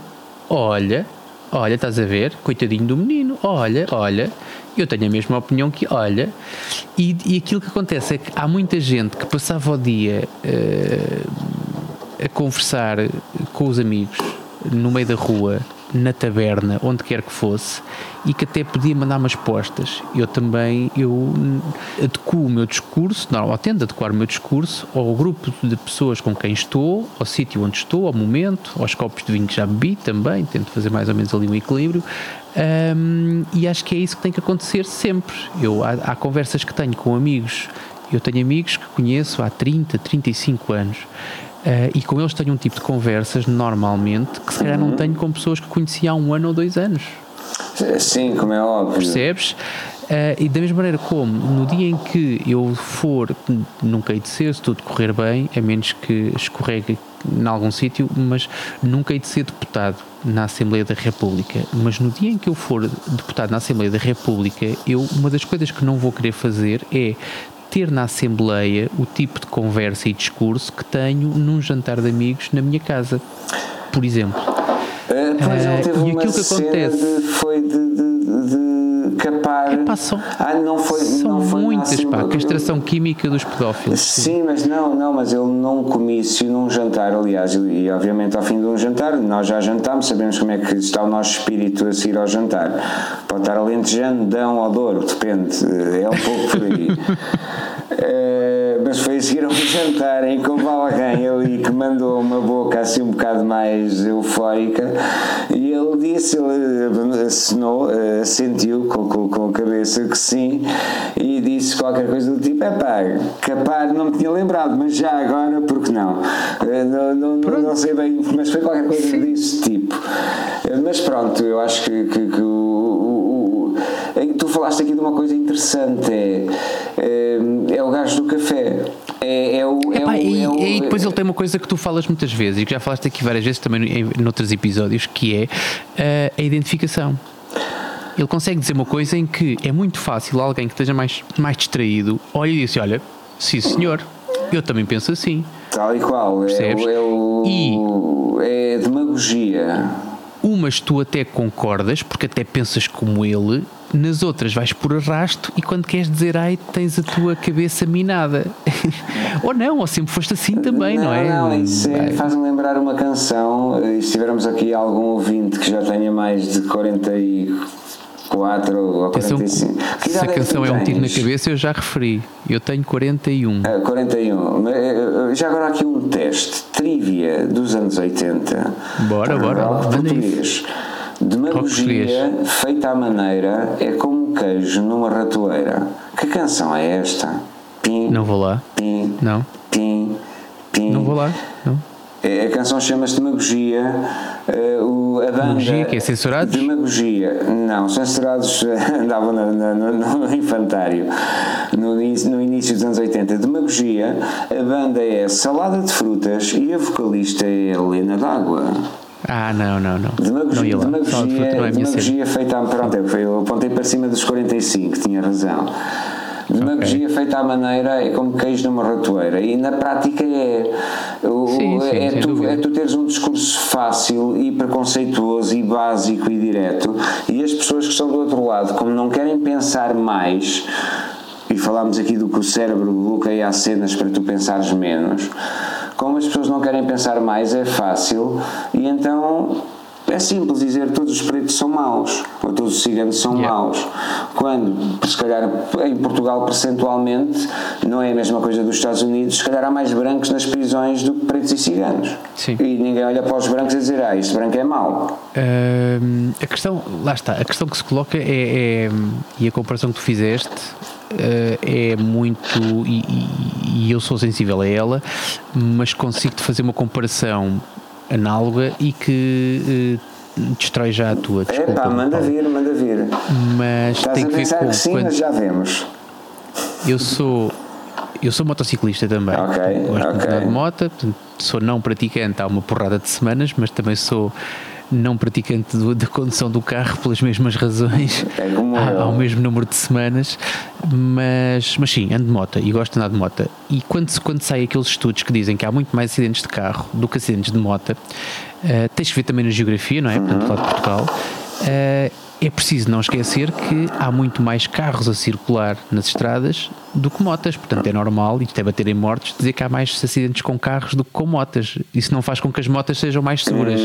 olha, Olha, estás a ver? Coitadinho do menino. Olha, olha. Eu tenho a mesma opinião que, olha. E, e aquilo que acontece é que há muita gente que passava o dia uh, a conversar com os amigos no meio da rua na taberna, onde quer que fosse, e que até podia mandar umas postas. Eu também, eu adequo o meu discurso, não, ou tento adequar o meu discurso ao grupo de pessoas com quem estou, ao sítio onde estou, ao momento, aos copos de vinho que já bebi também, tento fazer mais ou menos ali um equilíbrio, um, e acho que é isso que tem que acontecer sempre. Eu, há, há conversas que tenho com amigos, eu tenho amigos que conheço há 30, 35 anos, Uh, e com eles tenho um tipo de conversas normalmente que se calhar uhum. não tenho com pessoas que conheci há um ano ou dois anos. Sim, como é óbvio. Percebes? Uh, e da mesma maneira como no dia em que eu for, nunca hei de ser, se tudo correr bem, a menos que escorregue em algum sítio, mas nunca hei de ser deputado na Assembleia da República. Mas no dia em que eu for deputado na Assembleia da República, eu, uma das coisas que não vou querer fazer é ter na Assembleia o tipo de conversa e discurso que tenho num jantar de amigos na minha casa, por exemplo. Uh, pois ele teve uh, e aquilo que acontece de, foi de, de, de capar. Epá, são, ah, não foi, são não foi muitas, pá, castração química dos pedófilos. Sim, mas não, não, mas ele num comício, num jantar, aliás, e, e obviamente ao fim de um jantar, nós já jantámos, sabemos como é que está o nosso espírito a seguir ao jantar. Pode estar alentejando, dão ou dor, depende, é um pouco por aí. [laughs] Uh, mas foi a seguir a um [laughs] jantar em que houve alguém ali que mandou uma boca assim um bocado mais eufórica e ele disse, ele assinou, uh, sentiu com, com, com, a cabeça que sim e disse qualquer coisa do tipo: é pá, capaz, não me tinha lembrado, mas já agora, porque não? Uh, não, não, não, não, sei bem, mas foi qualquer coisa desse tipo. mas pronto, eu acho que, que, que o, falaste aqui de uma coisa interessante: é, é, é o gajo do café. É, é, o, é, Epá, o, e, é o, e depois ele tem uma coisa que tu falas muitas vezes e que já falaste aqui várias vezes também em, em outros episódios, que é uh, a identificação. Ele consegue dizer uma coisa em que é muito fácil alguém que esteja mais, mais distraído olha e diz: Olha, sim senhor, eu também penso assim. Tal e qual. É Percebes? É, o, e, é demagogia. Umas tu até concordas, porque até pensas como ele, nas outras vais por arrasto e quando queres dizer ai tens a tua cabeça minada. [laughs] ou não, ou sempre foste assim também, não, não é? Não, isso é, faz-me lembrar uma canção. E se tivermos aqui algum ouvinte que já tenha mais de 40 e 4 ou 45. Que se a canção é um tiro na cabeça, eu já referi. Eu tenho 41. Uh, 41. Eh, já agora aqui um teste. Trivia dos anos 80. Bora, bora. Português. Demagogia feita à maneira é como um queijo numa ratoeira. Que canção é esta? Pim. Não vou lá. Pim. Não. Pim. Pim. Não vou lá. Não. É, a canção chama-se Demagogia. Uh, a banda. Demagogia, que é censurados? Demagogia. Não, censurados [laughs] andavam no, no, no, infantário no, no início dos anos 80. Demagogia. A banda é Salada de Frutas e a vocalista é Helena D'Água. Ah, não, não, não. Demagogia, não demagogia, é demagogia feita. Pronto, eu apontei para cima dos 45, tinha razão. Demagogia okay. feita à maneira é como queijo numa ratoeira e na prática é, sim, sim, é, tu, é tu teres um discurso fácil e preconceituoso e básico e direto e as pessoas que estão do outro lado, como não querem pensar mais e falámos aqui do que o cérebro bloqueia as cenas para tu pensares menos como as pessoas não querem pensar mais é fácil. E então é simples dizer todos os pretos são maus ou todos os ciganos são yeah. maus. Quando, se calhar, em Portugal, percentualmente, não é a mesma coisa dos Estados Unidos, se calhar há mais brancos nas prisões do que pretos e ciganos. Sim. E ninguém olha para os brancos e dizer, ah, este branco é mau. Uh, a questão, lá está, a questão que se coloca é, é e a comparação que tu fizeste Uh, é muito e, e, e, eu sou sensível a ela, mas consigo-te fazer uma comparação análoga e que uh, destrói já a tua. Desculpa, Epá, manda vir, manda vir. Mas Estás tem a que ver com. Que sim, quando... mas já vemos. Eu sou. Eu sou motociclista também. Ok, Gosto ok. de andar de moto, sou não praticante há uma porrada de semanas, mas também sou não praticante do, da condução do carro pelas mesmas razões, [laughs] há, ao mesmo número de semanas, mas, mas sim, ando de moto e gosto de andar de moto. E quando, quando saem aqueles estudos que dizem que há muito mais acidentes de carro do que acidentes de moto, uh, tens que ver também na geografia, não é? Portanto, uhum. lá de Portugal. Uh, é preciso não esquecer que há muito mais carros a circular nas estradas do que motas, portanto é normal, e isto é bater em mortos, dizer que há mais acidentes com carros do que com motas. Isso não faz com que as motas sejam mais seguras.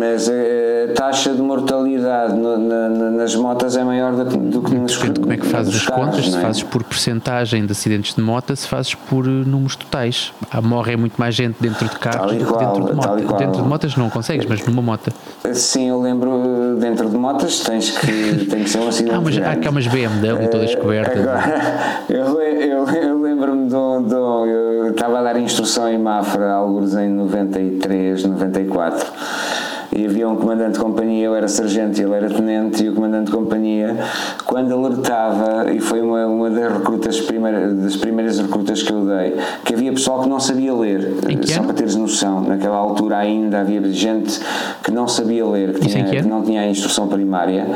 Mas a taxa de mortalidade no, na, nas motas é maior do, do que nos Depende de como é que fazes as carros, contas, é? se fazes por percentagem de acidentes de moto, se fazes por eh, números totais. Morre muito mais gente dentro de carros do que dentro de motas. Dentro de motas não consegues, mas numa moto. Sim, eu lembro, dentro de motas tens que, [laughs] tem que ser um acidente. Ah, mas há cá umas BMW todas cobertas. Agora, [laughs] eu, eu, eu lembro-me do, do. Eu estava a dar instrução em Mafra, alguns em 93, 94 e havia um comandante de companhia, eu era sargento e ele era tenente, e o comandante de companhia, quando alertava, e foi uma, uma das recrutas, primeira, das primeiras recrutas que eu dei, que havia pessoal que não sabia ler, só para teres noção, naquela altura ainda havia gente que não sabia ler, que, tinha, que não tinha a instrução primária,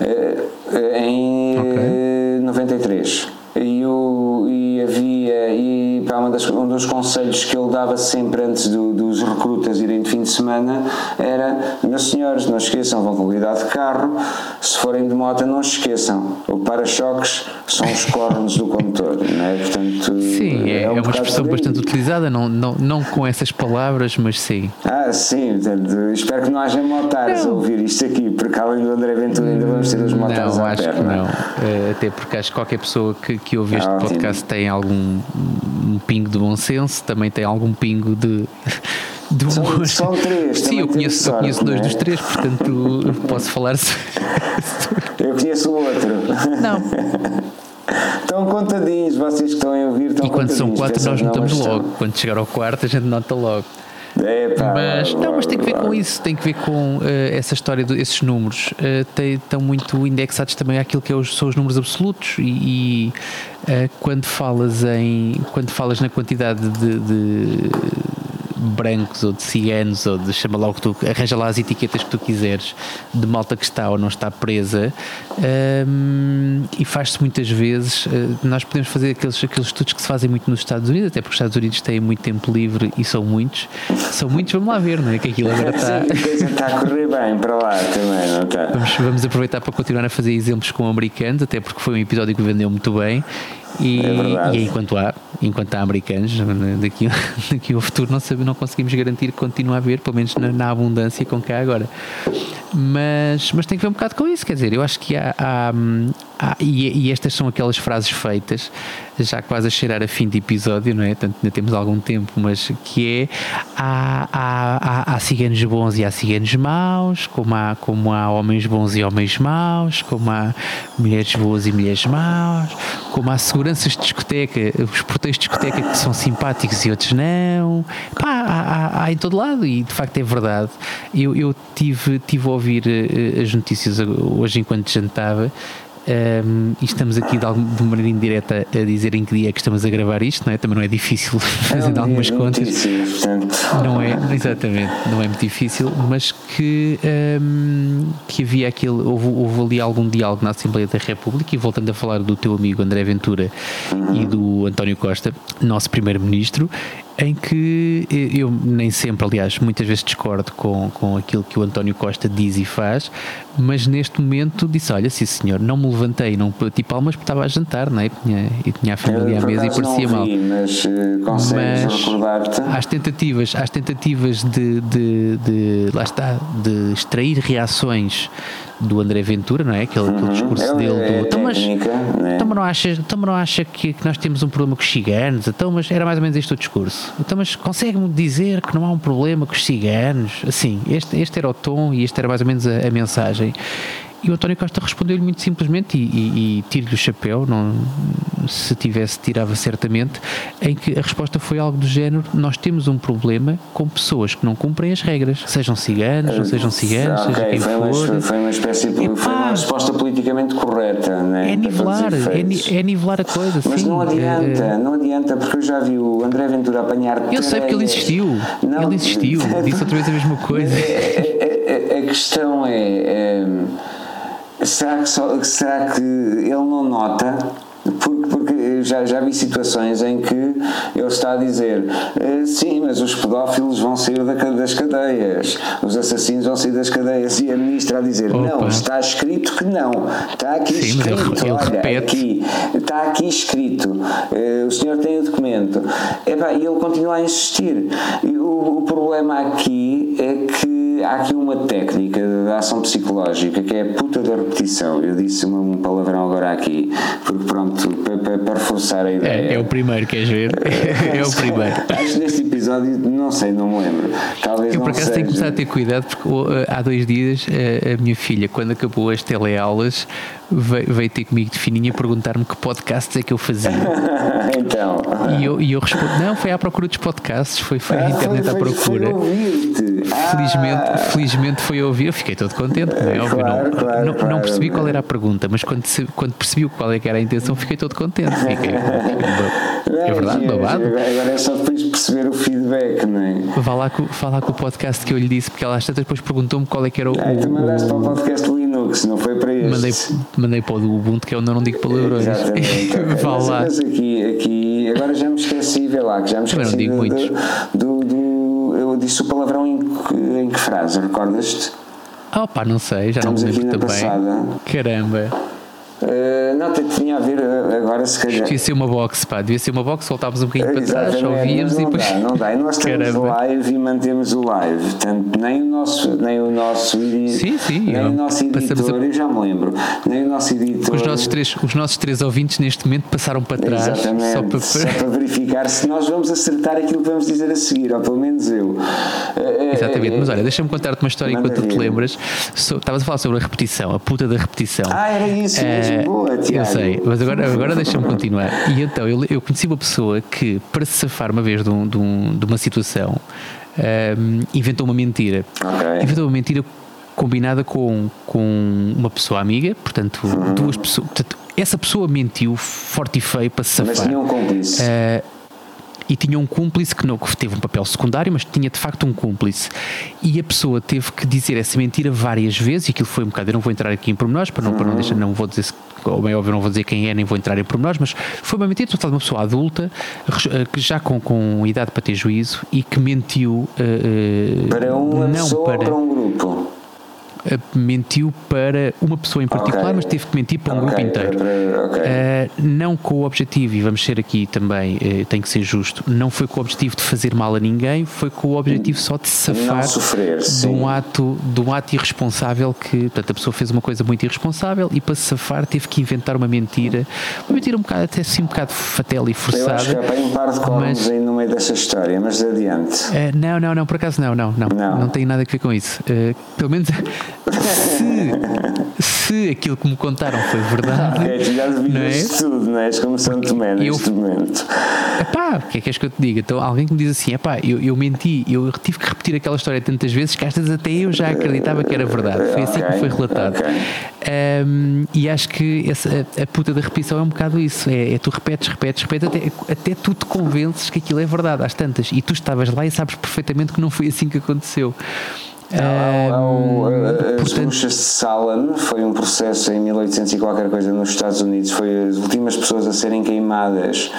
eh, eh, em okay. 93. E, o, e havia, e uma das, um dos conselhos que ele dava sempre antes do, dos recrutas irem de fim de semana era: meus senhores, não esqueçam, vão cuidado de carro, se forem de moto, não esqueçam, o para-choques são os cornos do condutor, não é? Portanto, sim, é, é, um é uma expressão bastante utilizada, não, não, não com essas palavras, mas sim. Ah, sim, portanto, espero que não haja motares a ouvir isto aqui, porque além do André Ventura ainda vamos ter os motares não, acho que não, eh, até porque acho que qualquer pessoa que, que ouve este ah, podcast tem algum um pingo de bom senso, também tem algum pingo de. [laughs] de são, são três. Sim, eu conheço, sorte, eu conheço dois é? dos três, portanto posso falar. eu conheço o outro. Não. [laughs] Estão contadinhos, vocês que estão a ouvir. Estão e quando são quatro, nós notamos logo. Quando chegar ao quarto, a gente nota logo. Epa, mas não, mas tem que ver com isso, tem que ver com uh, essa história desses números. Uh, tem, estão muito indexados também àquilo que é os, são os números absolutos e, e uh, quando falas em quando falas na quantidade de, de brancos ou de ciganos ou de chama lá o que tu arranja lá as etiquetas que tu quiseres de malta que está ou não está presa um, e faz-se muitas vezes uh, nós podemos fazer aqueles, aqueles estudos que se fazem muito nos Estados Unidos até porque os Estados Unidos têm muito tempo livre e são muitos são muitos, vamos lá ver não é? que aquilo agora está está a correr bem para lá também não está? Vamos, vamos aproveitar para continuar a fazer exemplos com americanos até porque foi um episódio que vendeu muito bem e, é e enquanto há, enquanto há americanos, daqui, [laughs] daqui ao futuro não, sabe, não conseguimos garantir que continue a haver, pelo menos na, na abundância com que há agora. Mas, mas tem que ver um bocado com isso, quer dizer, eu acho que há, há, há e, e, estas são aquelas frases feitas, já quase a cheirar a fim de episódio, não é? Tanto ainda temos algum tempo, mas que é há, há, há, há ciganos bons e há ciganos maus, como há, como há homens bons e homens maus, como há mulheres boas e mulheres maus, como há seguranças de discoteca, os porteiros de discoteca que são simpáticos e outros não. Pá, há, há, há em todo lado e de facto é verdade. Eu, eu tive, tive a ouvir uh, as notícias hoje enquanto jantava. Um, e estamos aqui de, alguma, de maneira indireta a dizer em que dia é que estamos a gravar isto, não é? Também não é difícil [laughs] fazer é algumas contas. Difícil, não é, exatamente, não é muito difícil, mas que, um, que havia aquele, houve, houve, ali algum diálogo na Assembleia da República, e voltando a falar do teu amigo André Ventura uhum. e do António Costa, nosso primeiro-ministro, em que eu nem sempre, aliás, muitas vezes discordo com, com aquilo que o António Costa diz e faz, mas neste momento disse: Olha, sim senhor, não me levantei, não bati palmas porque estava a jantar, não é? E tinha, e tinha a família à mesa e parecia vi, mal. Mas uh, consegues recordar-te? Às tentativas, às tentativas de, de, de, lá está, de extrair reações do André Ventura, não é? Aquele, uhum. aquele discurso é, dele é, do. Então, mas, né? então, não acha, então, não acha que, que, nós temos um problema com os ciganos? Então, mas era mais ou menos este o discurso. Então, mas consegue-me dizer que não há um problema com os ciganos? Assim, este, este era o tom e este era mais ou menos a, a mensagem. E o António Costa respondeu-lhe muito simplesmente e, e, e tiro-lhe o chapéu, não, se tivesse, tirava certamente, em que a resposta foi algo do género: nós temos um problema com pessoas que não cumprem as regras, sejam ciganos, não sejam ciganos, okay, seja quem foi for. Uma, foi uma espécie de, foi uma resposta politicamente correta, né? É nivelar, é, é, nivelar a coisa. Mas sim, não adianta, é, não adianta, porque eu já vi o André Ventura apanhar. Eu sei porque ele insistiu, não, ele insistiu, [laughs] disse outra vez a mesma coisa. A, a, a questão é, é será que, só, será que ele não nota? Porque, já, já vi situações em que ele está a dizer eh, sim, mas os pedófilos vão sair das cadeias, os assassinos vão sair das cadeias, e a ministra a dizer Opa. não, está escrito que não, está aqui sim, escrito, ele, olha, repete. aqui, está aqui escrito, eh, o senhor tem o documento, e ele continua a insistir. O, o problema aqui é que há aqui uma técnica de ação psicológica que é a puta da repetição. Eu disse um palavrão agora aqui, porque pronto, para, para reforçar a ideia. É, é o primeiro, queres ver? [laughs] é o primeiro. [laughs] Acho que neste episódio, não sei, não me lembro. Talvez Eu por acaso seja. tenho que começar a ter cuidado porque há dois dias a minha filha, quando acabou as teleaulas, veio, veio ter comigo de fininha perguntar-me que podcasts é que eu fazia. [laughs] então. E eu, e eu respondo: não, foi à procura dos podcasts, foi, foi ah, a internet foi, à procura. Foi, felizmente, ah. felizmente foi ouvir, eu fiquei todo contente, não é óbvio. Claro, não, claro, não, claro, não, percebi qual era a pergunta, mas quando, quando percebi qual é era a intenção, fiquei todo contente. Fiquei, [laughs] é verdade, babado. Agora é só depois perceber o feedback, não é? Vá lá com, vá lá com o podcast que eu lhe disse, porque ela às tantas depois perguntou-me qual é que era o. Ah, tu mandaste para o podcast Linux, não foi para este. Mandei, mandei para o do Ubuntu, que eu não, não digo palavrões. Exatamente. [laughs] Vá mas, lá. Mas aqui, aqui, agora já me esqueci, vê lá, que já me esqueci. Também não digo do, do, do, eu disse o palavrão em que, em que frase, recordas-te? Ah, pá, não sei, já Estamos não me lembro também. Passada. Caramba. Uh, não, tinha a ver uh, agora se calhar. Devia ser uma box, pá, devia ser uma box, voltávamos um bocadinho para trás, ouvíamos e depois. Dá, não dá, e nós temos o live e mantemos o live, portanto, nem o nosso, nem o nosso, sim, sim, nem o nosso editor, a... eu já me lembro, nem o nosso editor. Os nossos três, os nossos três ouvintes neste momento passaram para trás Exatamente, só para, só para verificar se nós vamos acertar aquilo que vamos dizer a seguir, ou pelo menos eu. Eh, Exatamente, mas olha, deixa-me contar-te uma história enquanto tu te lembras. Estavas a falar sobre a repetição, a puta da repetição. Ah, era isso mesmo boa, Tiago. Eu sei, mas agora, agora deixa-me continuar. E então, eu, eu conheci uma pessoa que, para se safar uma vez de, um, de, um, de uma situação, um, inventou uma mentira. Okay. Inventou uma mentira combinada com, com uma pessoa amiga, portanto, uhum. duas pessoas. Portanto, essa pessoa mentiu forte e feio para se safar. Mas tinha um cúmplice. Uh, e tinha um cúmplice que não que teve um papel secundário, mas tinha de facto um cúmplice. E a pessoa teve que dizer essa mentira várias vezes, e aquilo foi um bocado. Eu não vou entrar aqui em pormenores, para não, para não deixar, não vou dizer, ou bem óbvio, não vou dizer quem é, nem vou entrar em pormenores, mas foi uma mentira total de uma pessoa adulta, eh, que já com, com idade para ter juízo, e que mentiu. Uh, para uma não pessoa para, para um grupo? Eh, mentiu para uma pessoa em particular, okay. mas teve que mentir para um okay. grupo inteiro. Okay. Uh, não com o objetivo, e vamos ser aqui também, uh, tem que ser justo, não foi com o objetivo de fazer mal a ninguém, foi com o objetivo só de safar sofrer, de, um ato, de um ato irresponsável que, portanto, a pessoa fez uma coisa muito irresponsável e para se safar teve que inventar uma mentira, uma mentira um bocado, até assim um bocado fatela e forçada. Eu acho que é um par de mas, aí no meio dessa história, mas adiante. Uh, não, não, não, por acaso não, não, não, não, não tem nada a ver com isso. pelo menos se, se aquilo que me contaram foi verdade. Ok, tu já devias é? tudo, não é? És como São Tomé neste eu, momento. Epá, o que é que és que eu te diga? Então, alguém que me diz assim: epá, eu, eu menti, eu tive que repetir aquela história tantas vezes que às vezes até eu já acreditava que era verdade. Foi assim okay, que foi relatado. Okay. Um, e acho que essa, a, a, puta da repetição é um bocado isso: é, é tu repetes, repetes, repetes, até, até tu te convences que aquilo é verdade, às tantas. E tu estavas lá e sabes perfeitamente que não foi assim que aconteceu. As portanto, Salem foi um processo em 1800 e qualquer coisa nos Estados Unidos. Foi as últimas pessoas a serem queimadas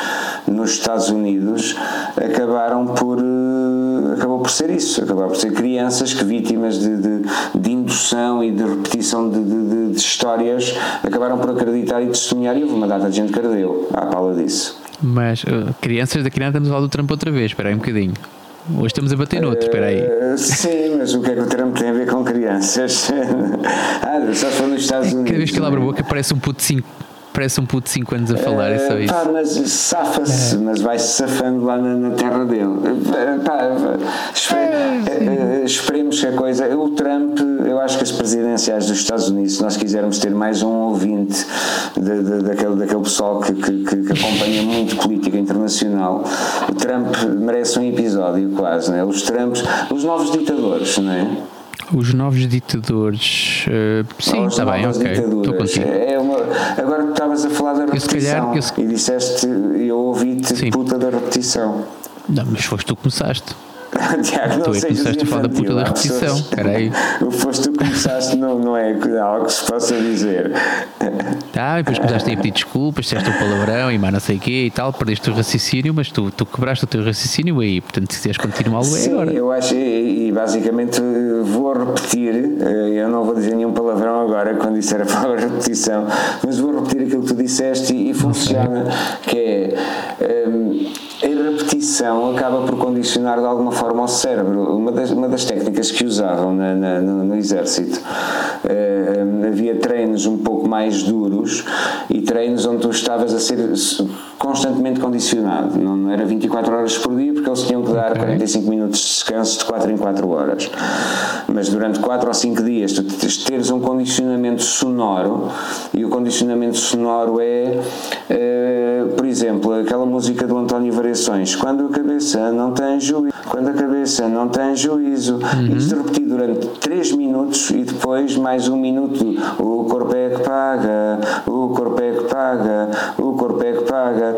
nos Estados Unidos. Acabaram por eh, acabou por ser isso, acabaram por ser crianças que vítimas de, de, de indução e de repetição de, de, de, histórias acabaram por acreditar e testemunhar e houve uma data de gente que ardeu à pala disso. Mas uh, crianças da criança estamos a falar do Trump outra vez, espera aí um bocadinho. Hoje estamos a bater noutro, espera aí. Uh, sim, mas o que é que o Trump tem a ver com crianças? [laughs] ah, só foi nos Estados Unidos. Cada vez que ele abre a boca parece um puto de 5 Parece um puto de 5 anos a falar, é só isso. Pá, mas safa-se, é. mas vai-se safando lá na, na terra dele. Pá, é, esperemos que a coisa. O Trump, eu acho que as presidenciais dos Estados Unidos, se nós quisermos ter mais um ouvinte de, de, daquele, daquele pessoal que, que, que, acompanha muito política internacional, o Trump merece um episódio quase, né? Os Trumps, os novos ditadores, não é? Os novos ditadores. Uh, sim, está bem, ok. Estou contigo. É uma, agora estavas a falar da repetição eu, calhar, eu, e disseste, eu ouvi-te puta da repetição. Não, mas foste tu que começaste. [laughs] Tiago, não tu é que começaste a falar da puta da repetição. Espera aí. [laughs] Foste tu que começaste, não, não é algo que se possa dizer. Tá, e depois começaste a pedir desculpas, disseste um palavrão e mais não sei o quê e tal, perdeste o raciocínio, mas tu, tu quebraste o teu raciocínio aí, portanto, se quiseres continuá-lo é Sim, agora. eu acho, e, basicamente vou repetir, eh, eu não vou dizer nenhum palavrão agora quando disser [laughs] a palavra repetição, mas vou repetir aquilo que tu disseste e, e funciona, que é. Um, a repetição acaba por condicionar de alguma forma ao cérebro. Uma das, uma das técnicas que usavam na, na, no, no, exército eh, havia treinos um pouco mais duros e treinos onde tu estavas a ser constantemente condicionado. Não, não era 24 horas por dia, porque eles tinham que dar okay. 45 minutos de descanso de 4 em 4 horas. Mas durante 4 ou 5 dias tu teres um condicionamento sonoro e o condicionamento sonoro é, eh, por exemplo, aquela música do António Variações, quando a cabeça não tem juízo quando a cabeça não tem juízo. Uhum. Isto repetido durante 3 minutos e depois mais um minuto. O corpo é que paga, o corpo é que paga, o corpo é que paga.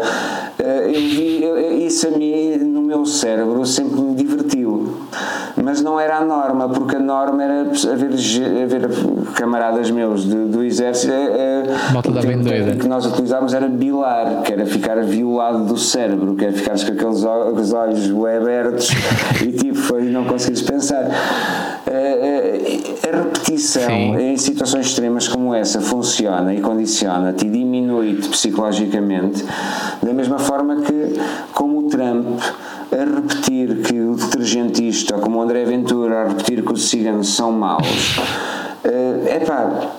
Eh, eu vi, eu, isso a mim, no meu cérebro, sempre me divertiu. Mas não era a norma, porque a norma era haver, haver camaradas meus do, do exército. É, Malta da bem doida. que nós utilizávamos era bilar, que era ficar violado do cérebro, que era ficar com aqueles olhos, olhos abertos [laughs] e tipo, foi, não conseguires pensar. A repetição Sim. em situações extremas como essa funciona e condiciona-te e diminui-te psicologicamente, da mesma forma que, como o Trump a repetir que o detergentista, ou como o André Ventura a repetir que os ciganos são maus, é uh, pá,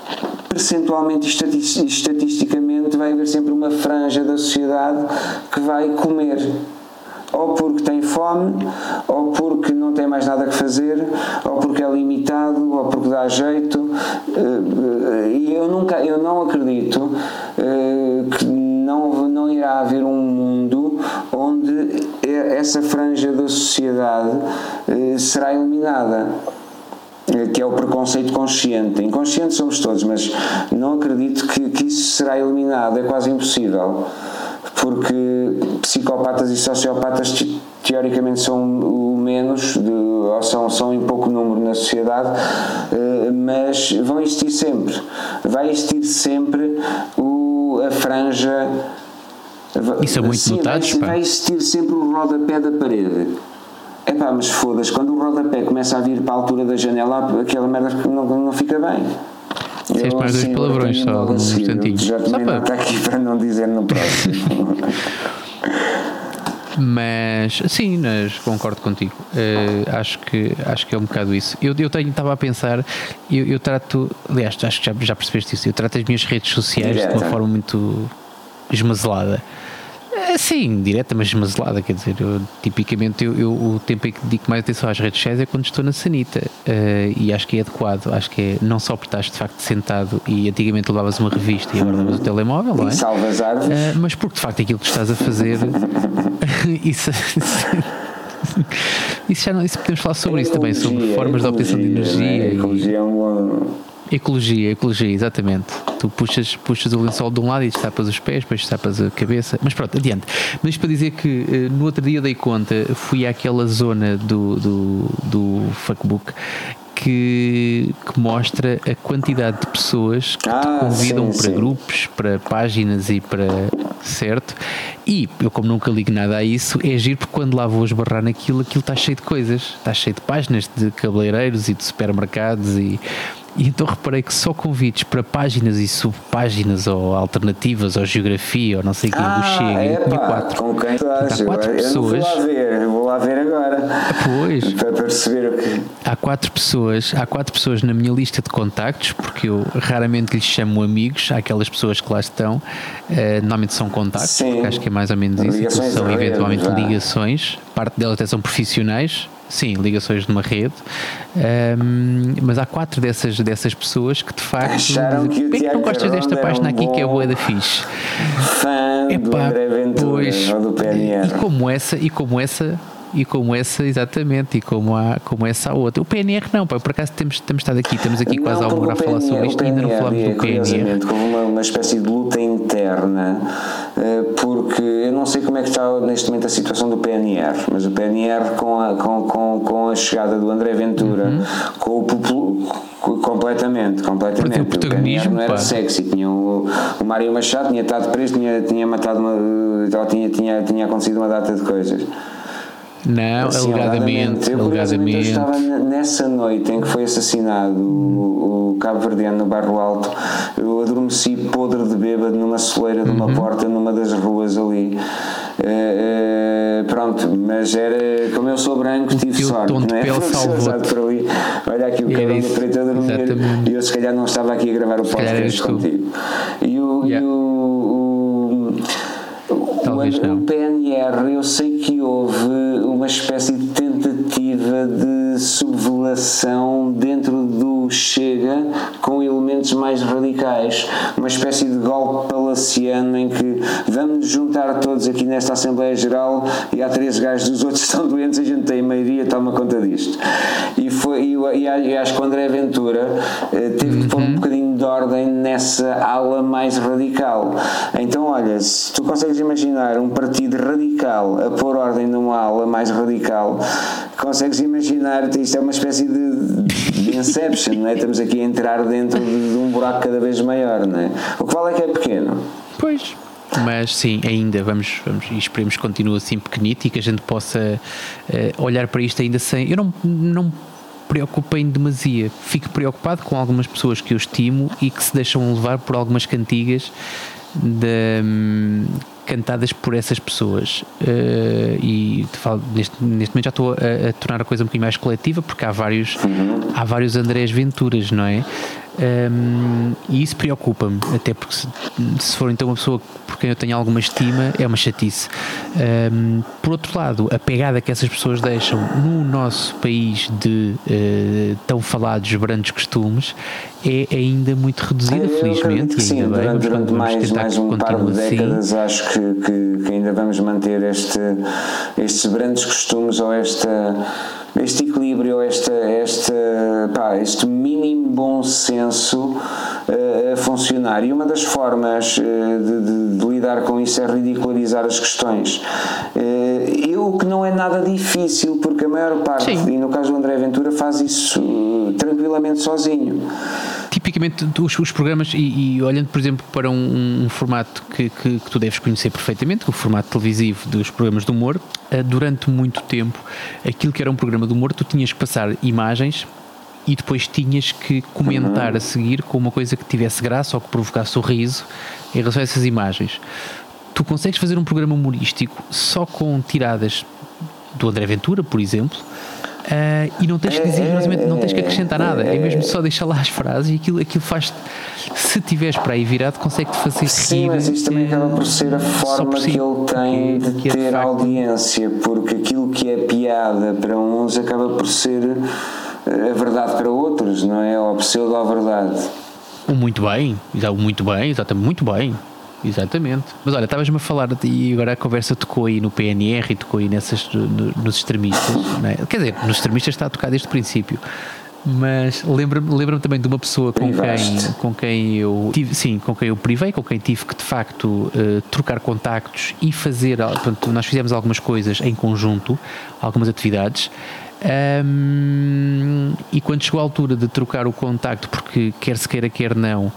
percentualmente e estatisticamente vai haver sempre uma franja da sociedade que vai comer ou porque tem fome, ou porque não tem mais nada que fazer, ou porque é limitado, ou porque dá jeito. Eh, e eu nunca, eu não acredito eh, que não, não irá haver um mundo onde essa franja da sociedade eh, será eliminada que é o preconceito consciente. Inconsciente somos todos, mas não acredito que, que isso será eliminado, é quase impossível porque psicopatas e sociopatas teoricamente são o menos, de, ou são, são em pouco número na sociedade, eh, mas vão existir sempre. Vai existir sempre o, a franja. Isso é muito sim, notados, vai, vai existir sempre o rodapé da parede. É pá, mas foda-se, quando o rodapé começa a vir para a altura da janela, aquela merda não, não fica bem. Disseste mais dois palavrões só, num instantinho. Já só para... está aqui para não dizer no próximo. [laughs] Mas sim, mas concordo contigo. Uh, acho, que, acho que é um bocado isso. Eu, eu tenho, estava a pensar, eu, eu trato, aliás, acho que já, já percebeste isso, eu trato as minhas redes sociais de uma forma muito esmazelada. É, sim, direta, mas esmazelada, quer dizer, eu, tipicamente eu, eu, o tempo em que dedico mais atenção às redes sociais é quando estou na sanita uh, e acho que é adequado, acho que é não só porque estás de facto sentado e antigamente levavas uma revista e agora levas o telemóvel, não é? E salvas árvores. Uh, mas porque de facto aquilo que estás a fazer, [laughs] isso, isso, isso, já não, isso podemos falar sobre ecologia, isso também, sobre formas de obtenção de energia. É? Ecologia e, é um Ecologia, ecologia, exatamente. Tu puxas, puxas o lençol de um lado e tapas os pés, depois tapas a cabeça. Mas pronto, adiante. Mas isto para dizer que eh, no outro dia dei conta, fui àquela zona do, do, do fuckbook que, que, mostra a quantidade de pessoas que ah, te convidam sim, para sim. grupos, para páginas e para. certo? E eu, como nunca ligo nada a isso, é giro porque quando lá vou esbarrar naquilo, aquilo está cheio de coisas. Está cheio de páginas de cabeleireiros e de supermercados e e então reparei que só convites para páginas e subpáginas ou alternativas ou geografia ou não sei o que ah, do Chega. Tinha quatro. Com quem achas? Há quatro eu pessoas. vou lá ver, vou lá ver agora. Pois. Para perceber o que. Há quatro pessoas, há quatro pessoas na minha lista de contactos, porque eu raramente lhes chamo amigos, há aquelas pessoas que lá estão, uh, normalmente são contactos, Sim. porque acho que é mais ou menos isso, são eventualmente ligações, parte delas até são profissionais, Sim, ligações numa rede. Um, mas há quatro dessas, dessas pessoas que de facto. Acharam que o que não gostas desta página um aqui que é boa da fixe? Fã Epá, do André Ventura pois, do PNR. E como essa, e como essa e como essa, exatamente, e como, há, como essa outra. O PNR não, pá, por acaso temos, temos estado aqui, estamos aqui quase há uma hora a falar sobre isto e ainda não falamos do PNR. Houve uma, uma espécie de luta interna, eh, porque eu não sei como é que está neste momento a situação do PNR, mas o PNR com a, com, com, com a chegada do André Ventura, uhum. com o completamente, completamente. o protagonismo não era pá. sexy. Tinha o, o Mário Machado tinha estado preso, tinha, tinha matado uma, tinha, tinha, tinha acontecido uma data de coisas. Não, assim, alegadamente. Eu, alegadamente. eu estava nessa noite em que foi assassinado o, o Cabo Verdeano no Barro Alto. Eu adormeci podre de bêbado numa soleira de uma uhum. porta numa das ruas ali. Uh, uh, pronto, mas era como eu sou branco, tive o sorte, tom de é? Pele [laughs] por ali. Olha aqui o cabelo do preto a dormir e eu se calhar não estava aqui a gravar o podcast contigo. E o, yeah. e o, o, o, o PNR, eu sei que houve uma espécie de tentativa de subvelação dentro do Chega com elementos mais radicais, uma espécie de golpe palaciano em que vamos nos juntar todos aqui nesta Assembleia Geral e há três gajos dos outros [laughs] estão doentes, a gente tem a maioria, toma conta disto. E, foi, e, e acho que o André Ventura eh, teve que pôr um uhum. bocadinho de ordem nessa ala mais radical. Então, olha, se tu consegues imaginar um partido radical a pôr ordem numa ala mais radical, consegues imaginar, isto é uma espécie de, de inception, não é? estamos aqui a entrar dentro de, de um buraco cada vez maior. Não é? O que vale é que é pequeno. Pois. Mas sim, ainda vamos, vamos e esperemos que continue assim pequenito e que a gente possa uh, olhar para isto ainda sem. Eu não, não preocupo em demasia. Fico preocupado com algumas pessoas que eu estimo e que se deixam levar por algumas cantigas de, um, cantadas por essas pessoas. Uh, e falo, neste, neste momento já estou a, a, tornar a coisa um bocadinho mais coletiva porque há vários, há vários Andrés Venturas, não é? Um, e isso preocupa-me, até porque se, se, for então uma pessoa por quem eu tenho alguma estima, é uma chatice. Um, por outro lado, a pegada que essas pessoas deixam no nosso país de uh, tão falados brandos costumes é ainda muito reduzida, eu felizmente. sim, ainda bem, durante mais, mais um par de assim. décadas assim. acho que, que, que, ainda vamos manter este, estes brandos costumes ou esta este equilíbrio, esta, pá, este mínimo bom senso a funcionar. E uma das formas uh, de, de, de, lidar com isso é ridicularizar as questões. Uh, eu que não é nada difícil, porque a maior parte, Sim. e no caso do André Ventura, faz isso tranquilamente sozinho tipicamente os, os programas, e, e, olhando, por exemplo, para um, um formato que, que, que, tu deves conhecer perfeitamente, o formato televisivo dos programas de humor, durante muito tempo, aquilo que era um programa de humor, tu tinhas que passar imagens e depois tinhas que comentar uhum. a seguir com uma coisa que tivesse graça ou que provocasse sorriso em relação a essas imagens. Tu consegues fazer um programa humorístico só com tiradas do André Ventura, por exemplo, Uh, e não tens que dizer, não tens que acrescentar nada, é mesmo só deixar lá as frases e aquilo, aquilo faz. Se tiveres para aí virado, consegue-te fazer Sim, mas isto também acaba por ser a forma si, que ele tem de ter é de audiência, porque aquilo que é piada para uns acaba por ser eh, a verdade para outros, não é? Ou a pseudo-verdade. Muito bem, muito bem, exatamente, muito bem. Exatamente. Mas olha, estavas-me a falar e agora a conversa tocou aí no PNR e tocou aí nessas, no, nos extremistas. [laughs] É? Quer dizer, nos extremistas está a tocar desde o princípio. Mas lembra-me lembra também de uma pessoa com quem, com quem eu tive, sim, com quem eu privei, com quem tive que de facto uh, trocar contactos e fazer, portanto, nós fizemos algumas coisas em conjunto, algumas atividades. Um, e quando chegou a altura de trocar o contacto, porque quer se queira, quer não,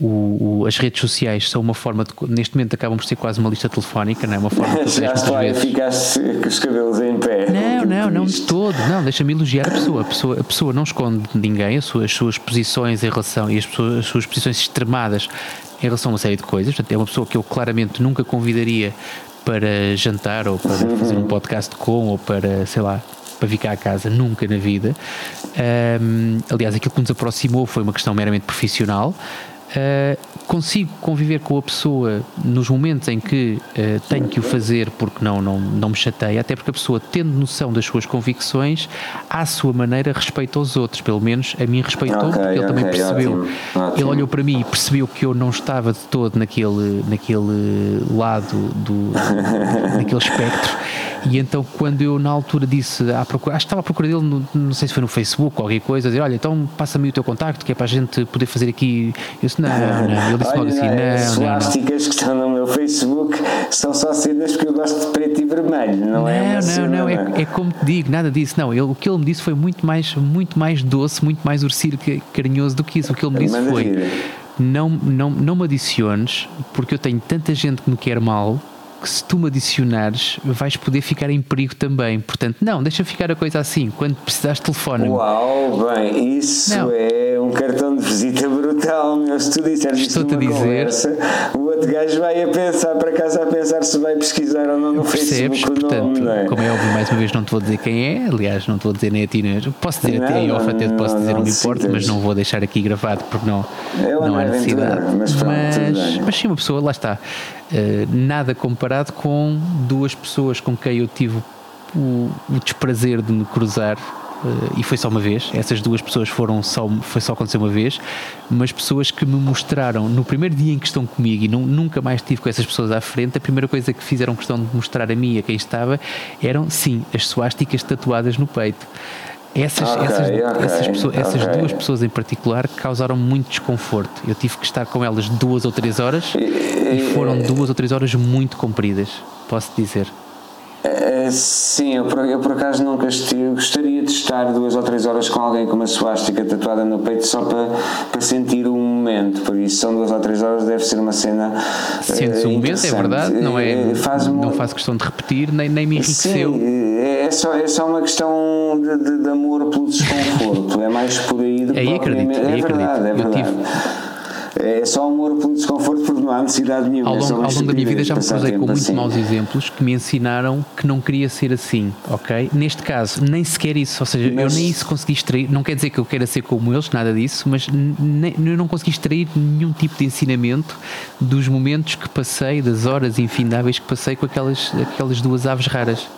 o, o, as redes sociais são uma forma de, neste momento acabam por ser quase uma lista telefónica, não é? Uma forma de [laughs] Já vezes... ficaste com os cabelos em pé. Não, não, não de todo. Não, deixa-me elogiar a pessoa. A pessoa, a pessoa não esconde ninguém as suas, as suas posições em relação e as, pessoas, as suas posições extremadas em relação a uma série de coisas. Portanto, é uma pessoa que eu claramente nunca convidaria para jantar ou para [laughs] fazer um podcast com ou para, sei lá, para vir cá a casa, nunca na vida. Um, aliás, aquilo que nos aproximou foi uma questão meramente profissional. Uh, consigo conviver com a pessoa nos momentos em que uh, tenho que o fazer porque não, não, não me chateia, até porque a pessoa, tendo noção das suas convicções, à sua maneira respeita os outros, pelo menos a mim respeitou, okay, porque ele okay, também percebeu. Ótimo, ótimo. Ele olhou para mim e percebeu que eu não estava de todo naquele, naquele lado do, [laughs] daquele espectro e então, quando eu na altura disse, à procura, acho que estava à procura dele, no, não sei se foi no Facebook ou qualquer coisa, a dizer: Olha, então passa-me o teu contacto, que é para a gente poder fazer aqui. Eu disse: Não, não. Ele disse logo assim: Não, as não. As que estão no meu Facebook são só cenas porque eu gosto de preto e vermelho, não, não é? Não, não, é, é como te digo, nada disso. Não, ele, o que ele me disse foi muito mais, muito mais doce, muito mais ursido carinhoso do que isso. O que ele me disse foi: não, não, não me adiciones, porque eu tenho tanta gente que me quer mal que se tu me adicionares vais poder ficar em perigo também. Portanto, não, deixa ficar a coisa assim. Quando precisares, telefone. Uau, bem, isso não. é um cartão de visita brutal, meu. Se tu disseres Estou-te a dizer. Conversa, o outro gajo vai a pensar para casa a pensar se vai pesquisar ou não no Percebes? Facebook. Portanto, nome, é? como é óbvio, mais uma vez não te vou dizer quem é. Aliás, não te vou dizer nem a ti, nem. Posso dizer não, a ti em off, até te posso dizer, não, não me importa, mas não vou deixar aqui gravado porque não, não há necessidade. Mas, mas, mas sim, uma pessoa, lá está. Uh, nada comparado com duas pessoas com quem eu tive o, o desprazer de me cruzar e foi só uma vez. Essas duas pessoas foram só, foi só acontecer uma vez, mas pessoas que me mostraram no primeiro dia em que estão comigo e nunca mais estive com essas pessoas à frente, a primeira coisa que fizeram questão de mostrar a mim e a quem estava eram, sim, as suásticas tatuadas no peito. Essas, okay, essas, okay, essas, pessoas, essas okay. duas pessoas em particular causaram muito desconforto. Eu tive que estar com elas duas ou três horas e, e foram duas ou três horas muito compridas, posso dizer. Uh, sim, eu por, eu por acaso nunca estive, gostaria de estar duas ou três horas com alguém com uma suástica tatuada no peito só para, para sentir um momento, por isso são duas ou três horas, deve ser uma cena. Sente-se uh, um momento, é verdade, não é? Faz não faço questão de repetir, nem, nem me enriqueceu. Sim, é, é só, é só uma questão de, de, de amor pelo desconforto, é mais por aí do que. Aí acredito, é aí verdade, acredito. é verdade. É só amor pelo desconforto porque não há necessidade nenhuma. Ao é longo, ao longo da minha vida já me cruzei com muito assim. maus exemplos que me ensinaram que não queria ser assim, ok? Neste caso, nem sequer isso, ou seja, mas, eu nem isso consegui extrair, não quer dizer que eu queira ser como eles, nada disso, mas nem, eu não consegui extrair nenhum tipo de ensinamento dos momentos que passei, das horas infindáveis que passei com aquelas, aquelas duas aves raras.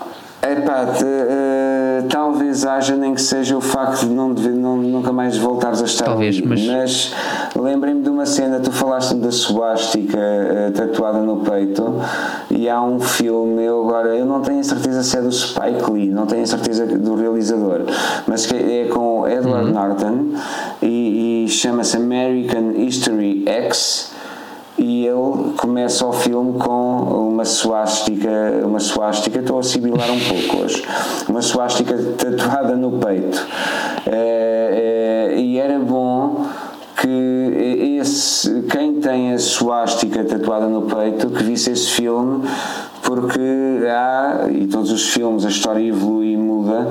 É pá, uh, talvez haja nem que seja o facto de não, de, não nunca mais voltares a estar talvez, ali. Mas, mas lembrem-me de uma cena, tu falaste-me da suástica uh, tatuada no peito e há um filme, eu agora eu não tenho certeza se é do Spike Lee, não tenho certeza do realizador, mas que é com Edward uhum. Norton e, e chama-se American History X e ele começa o filme com uma suástica, uma suástica, estou a sibilar um pouco hoje, uma suástica tatuada no peito. É, é, e era bom que esse, quem tem a suástica tatuada no peito que visse esse filme porque há, e todos os filmes a história evolui e muda,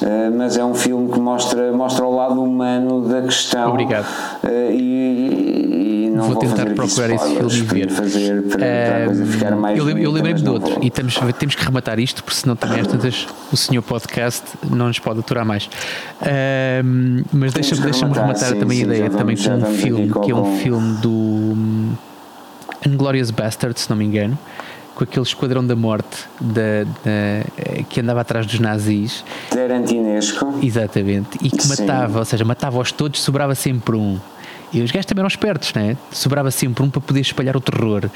eh, mas é um filme que mostra, mostra o lado humano da questão. Obrigado. Eh, e, e não vou, vou tentar procurar esse filme e ver. Fazer para, coisa ficar mais eu, eu lembrei-me de outro, vou. e temos, temos que rematar isto, porque senão também às tantas o senhor podcast não nos pode aturar mais. mas deixa-me deixa rematar sim, também sim, a ideia, também com um filme, que é um filme do Unglorious Bastard, se não me engano com aquele esquadrão da morte da, da, que andava atrás dos nazis. Tarantinesco. Exatamente. E que Sim. matava, ou seja, matava-os todos, sobrava sempre um. E os gajos também eram espertos, né? Sobrava sempre um para poder espalhar o terror.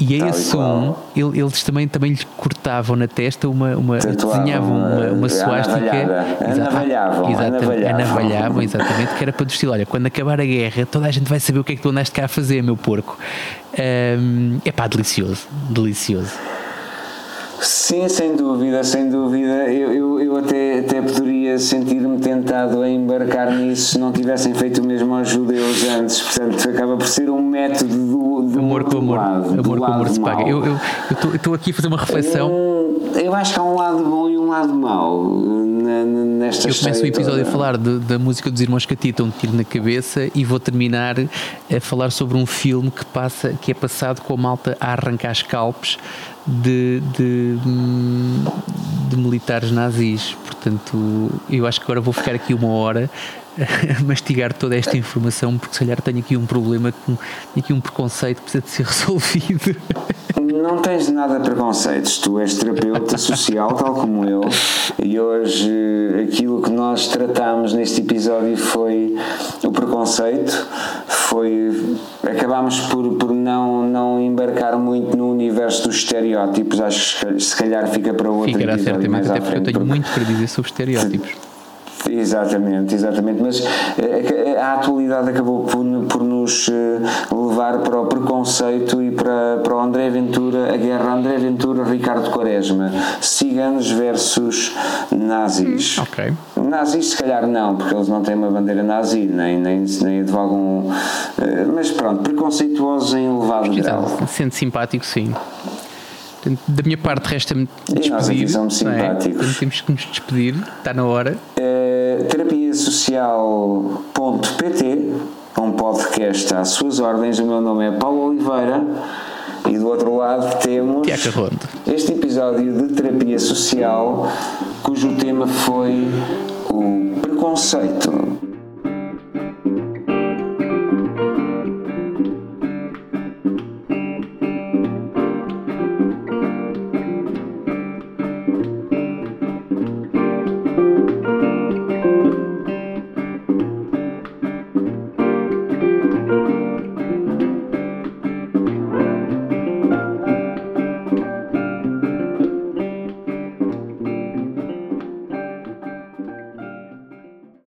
E a esse um, eles também, também lhe cortavam na testa uma. uma desenhavam uma, uma suástica. Anavalhavam. Exatamente, anavalhavam, exatamente, que era para dizer: olha, quando acabar a guerra, toda a gente vai saber o que é que tu andaste cá a fazer, meu porco. É um, pá, delicioso, delicioso. Sim, sem dúvida, sem dúvida. Eu, eu, eu até, até poderia sentir-me tentado a embarcar nisso se não tivessem feito o mesmo aos judeus antes. Portanto, acaba por ser um método do, do amor com amor. Lado, amor com amor se paga. Eu estou aqui a fazer uma reflexão. Eu, eu, acho que há um lado bom e um lado mau nesta Eu começo o episódio toda. a falar de, da música dos Irmãos Catita, um tiro na cabeça, e vou terminar a falar sobre um filme que, passa, que é passado com a malta a arrancar scalpes de, de, de, militares nazis. Portanto, eu acho que agora vou ficar aqui uma hora a [laughs] mastigar toda esta informação, porque se calhar tenho aqui um problema, tenho aqui um preconceito que precisa de ser [laughs] resolvido. Não tens nada de preconceitos, tu és terapeuta social, tal como eu, e hoje aquilo que nós tratámos neste episódio foi o preconceito, foi acabámos por, por não, não embarcar muito no universo dos estereótipos, acho que se calhar fica para outro Ficará episódio certamente, mais até porque eu tenho muito para dizer sobre estereótipos. Exatamente, exatamente. Mas eh, a atualidade acabou por, por nos eh, levar para o preconceito e para, para o André Ventura, a guerra André Ventura, Ricardo Quaresma, ciganos versus nazis. Hum, ok. Nazis, se calhar não, porque eles não têm uma bandeira nazi, nem, nem, nem advogam. Eh, mas pronto, preconceituosos em elevado grau. Sendo simpático, sim. Da minha parte, resta-me despedir. Nós. É? temos que nos despedir, está na hora. Uh, terapia social.pt, um podcast às suas ordens. O meu nome é Paulo Oliveira. E do outro lado temos este episódio de terapia social, cujo tema foi o preconceito.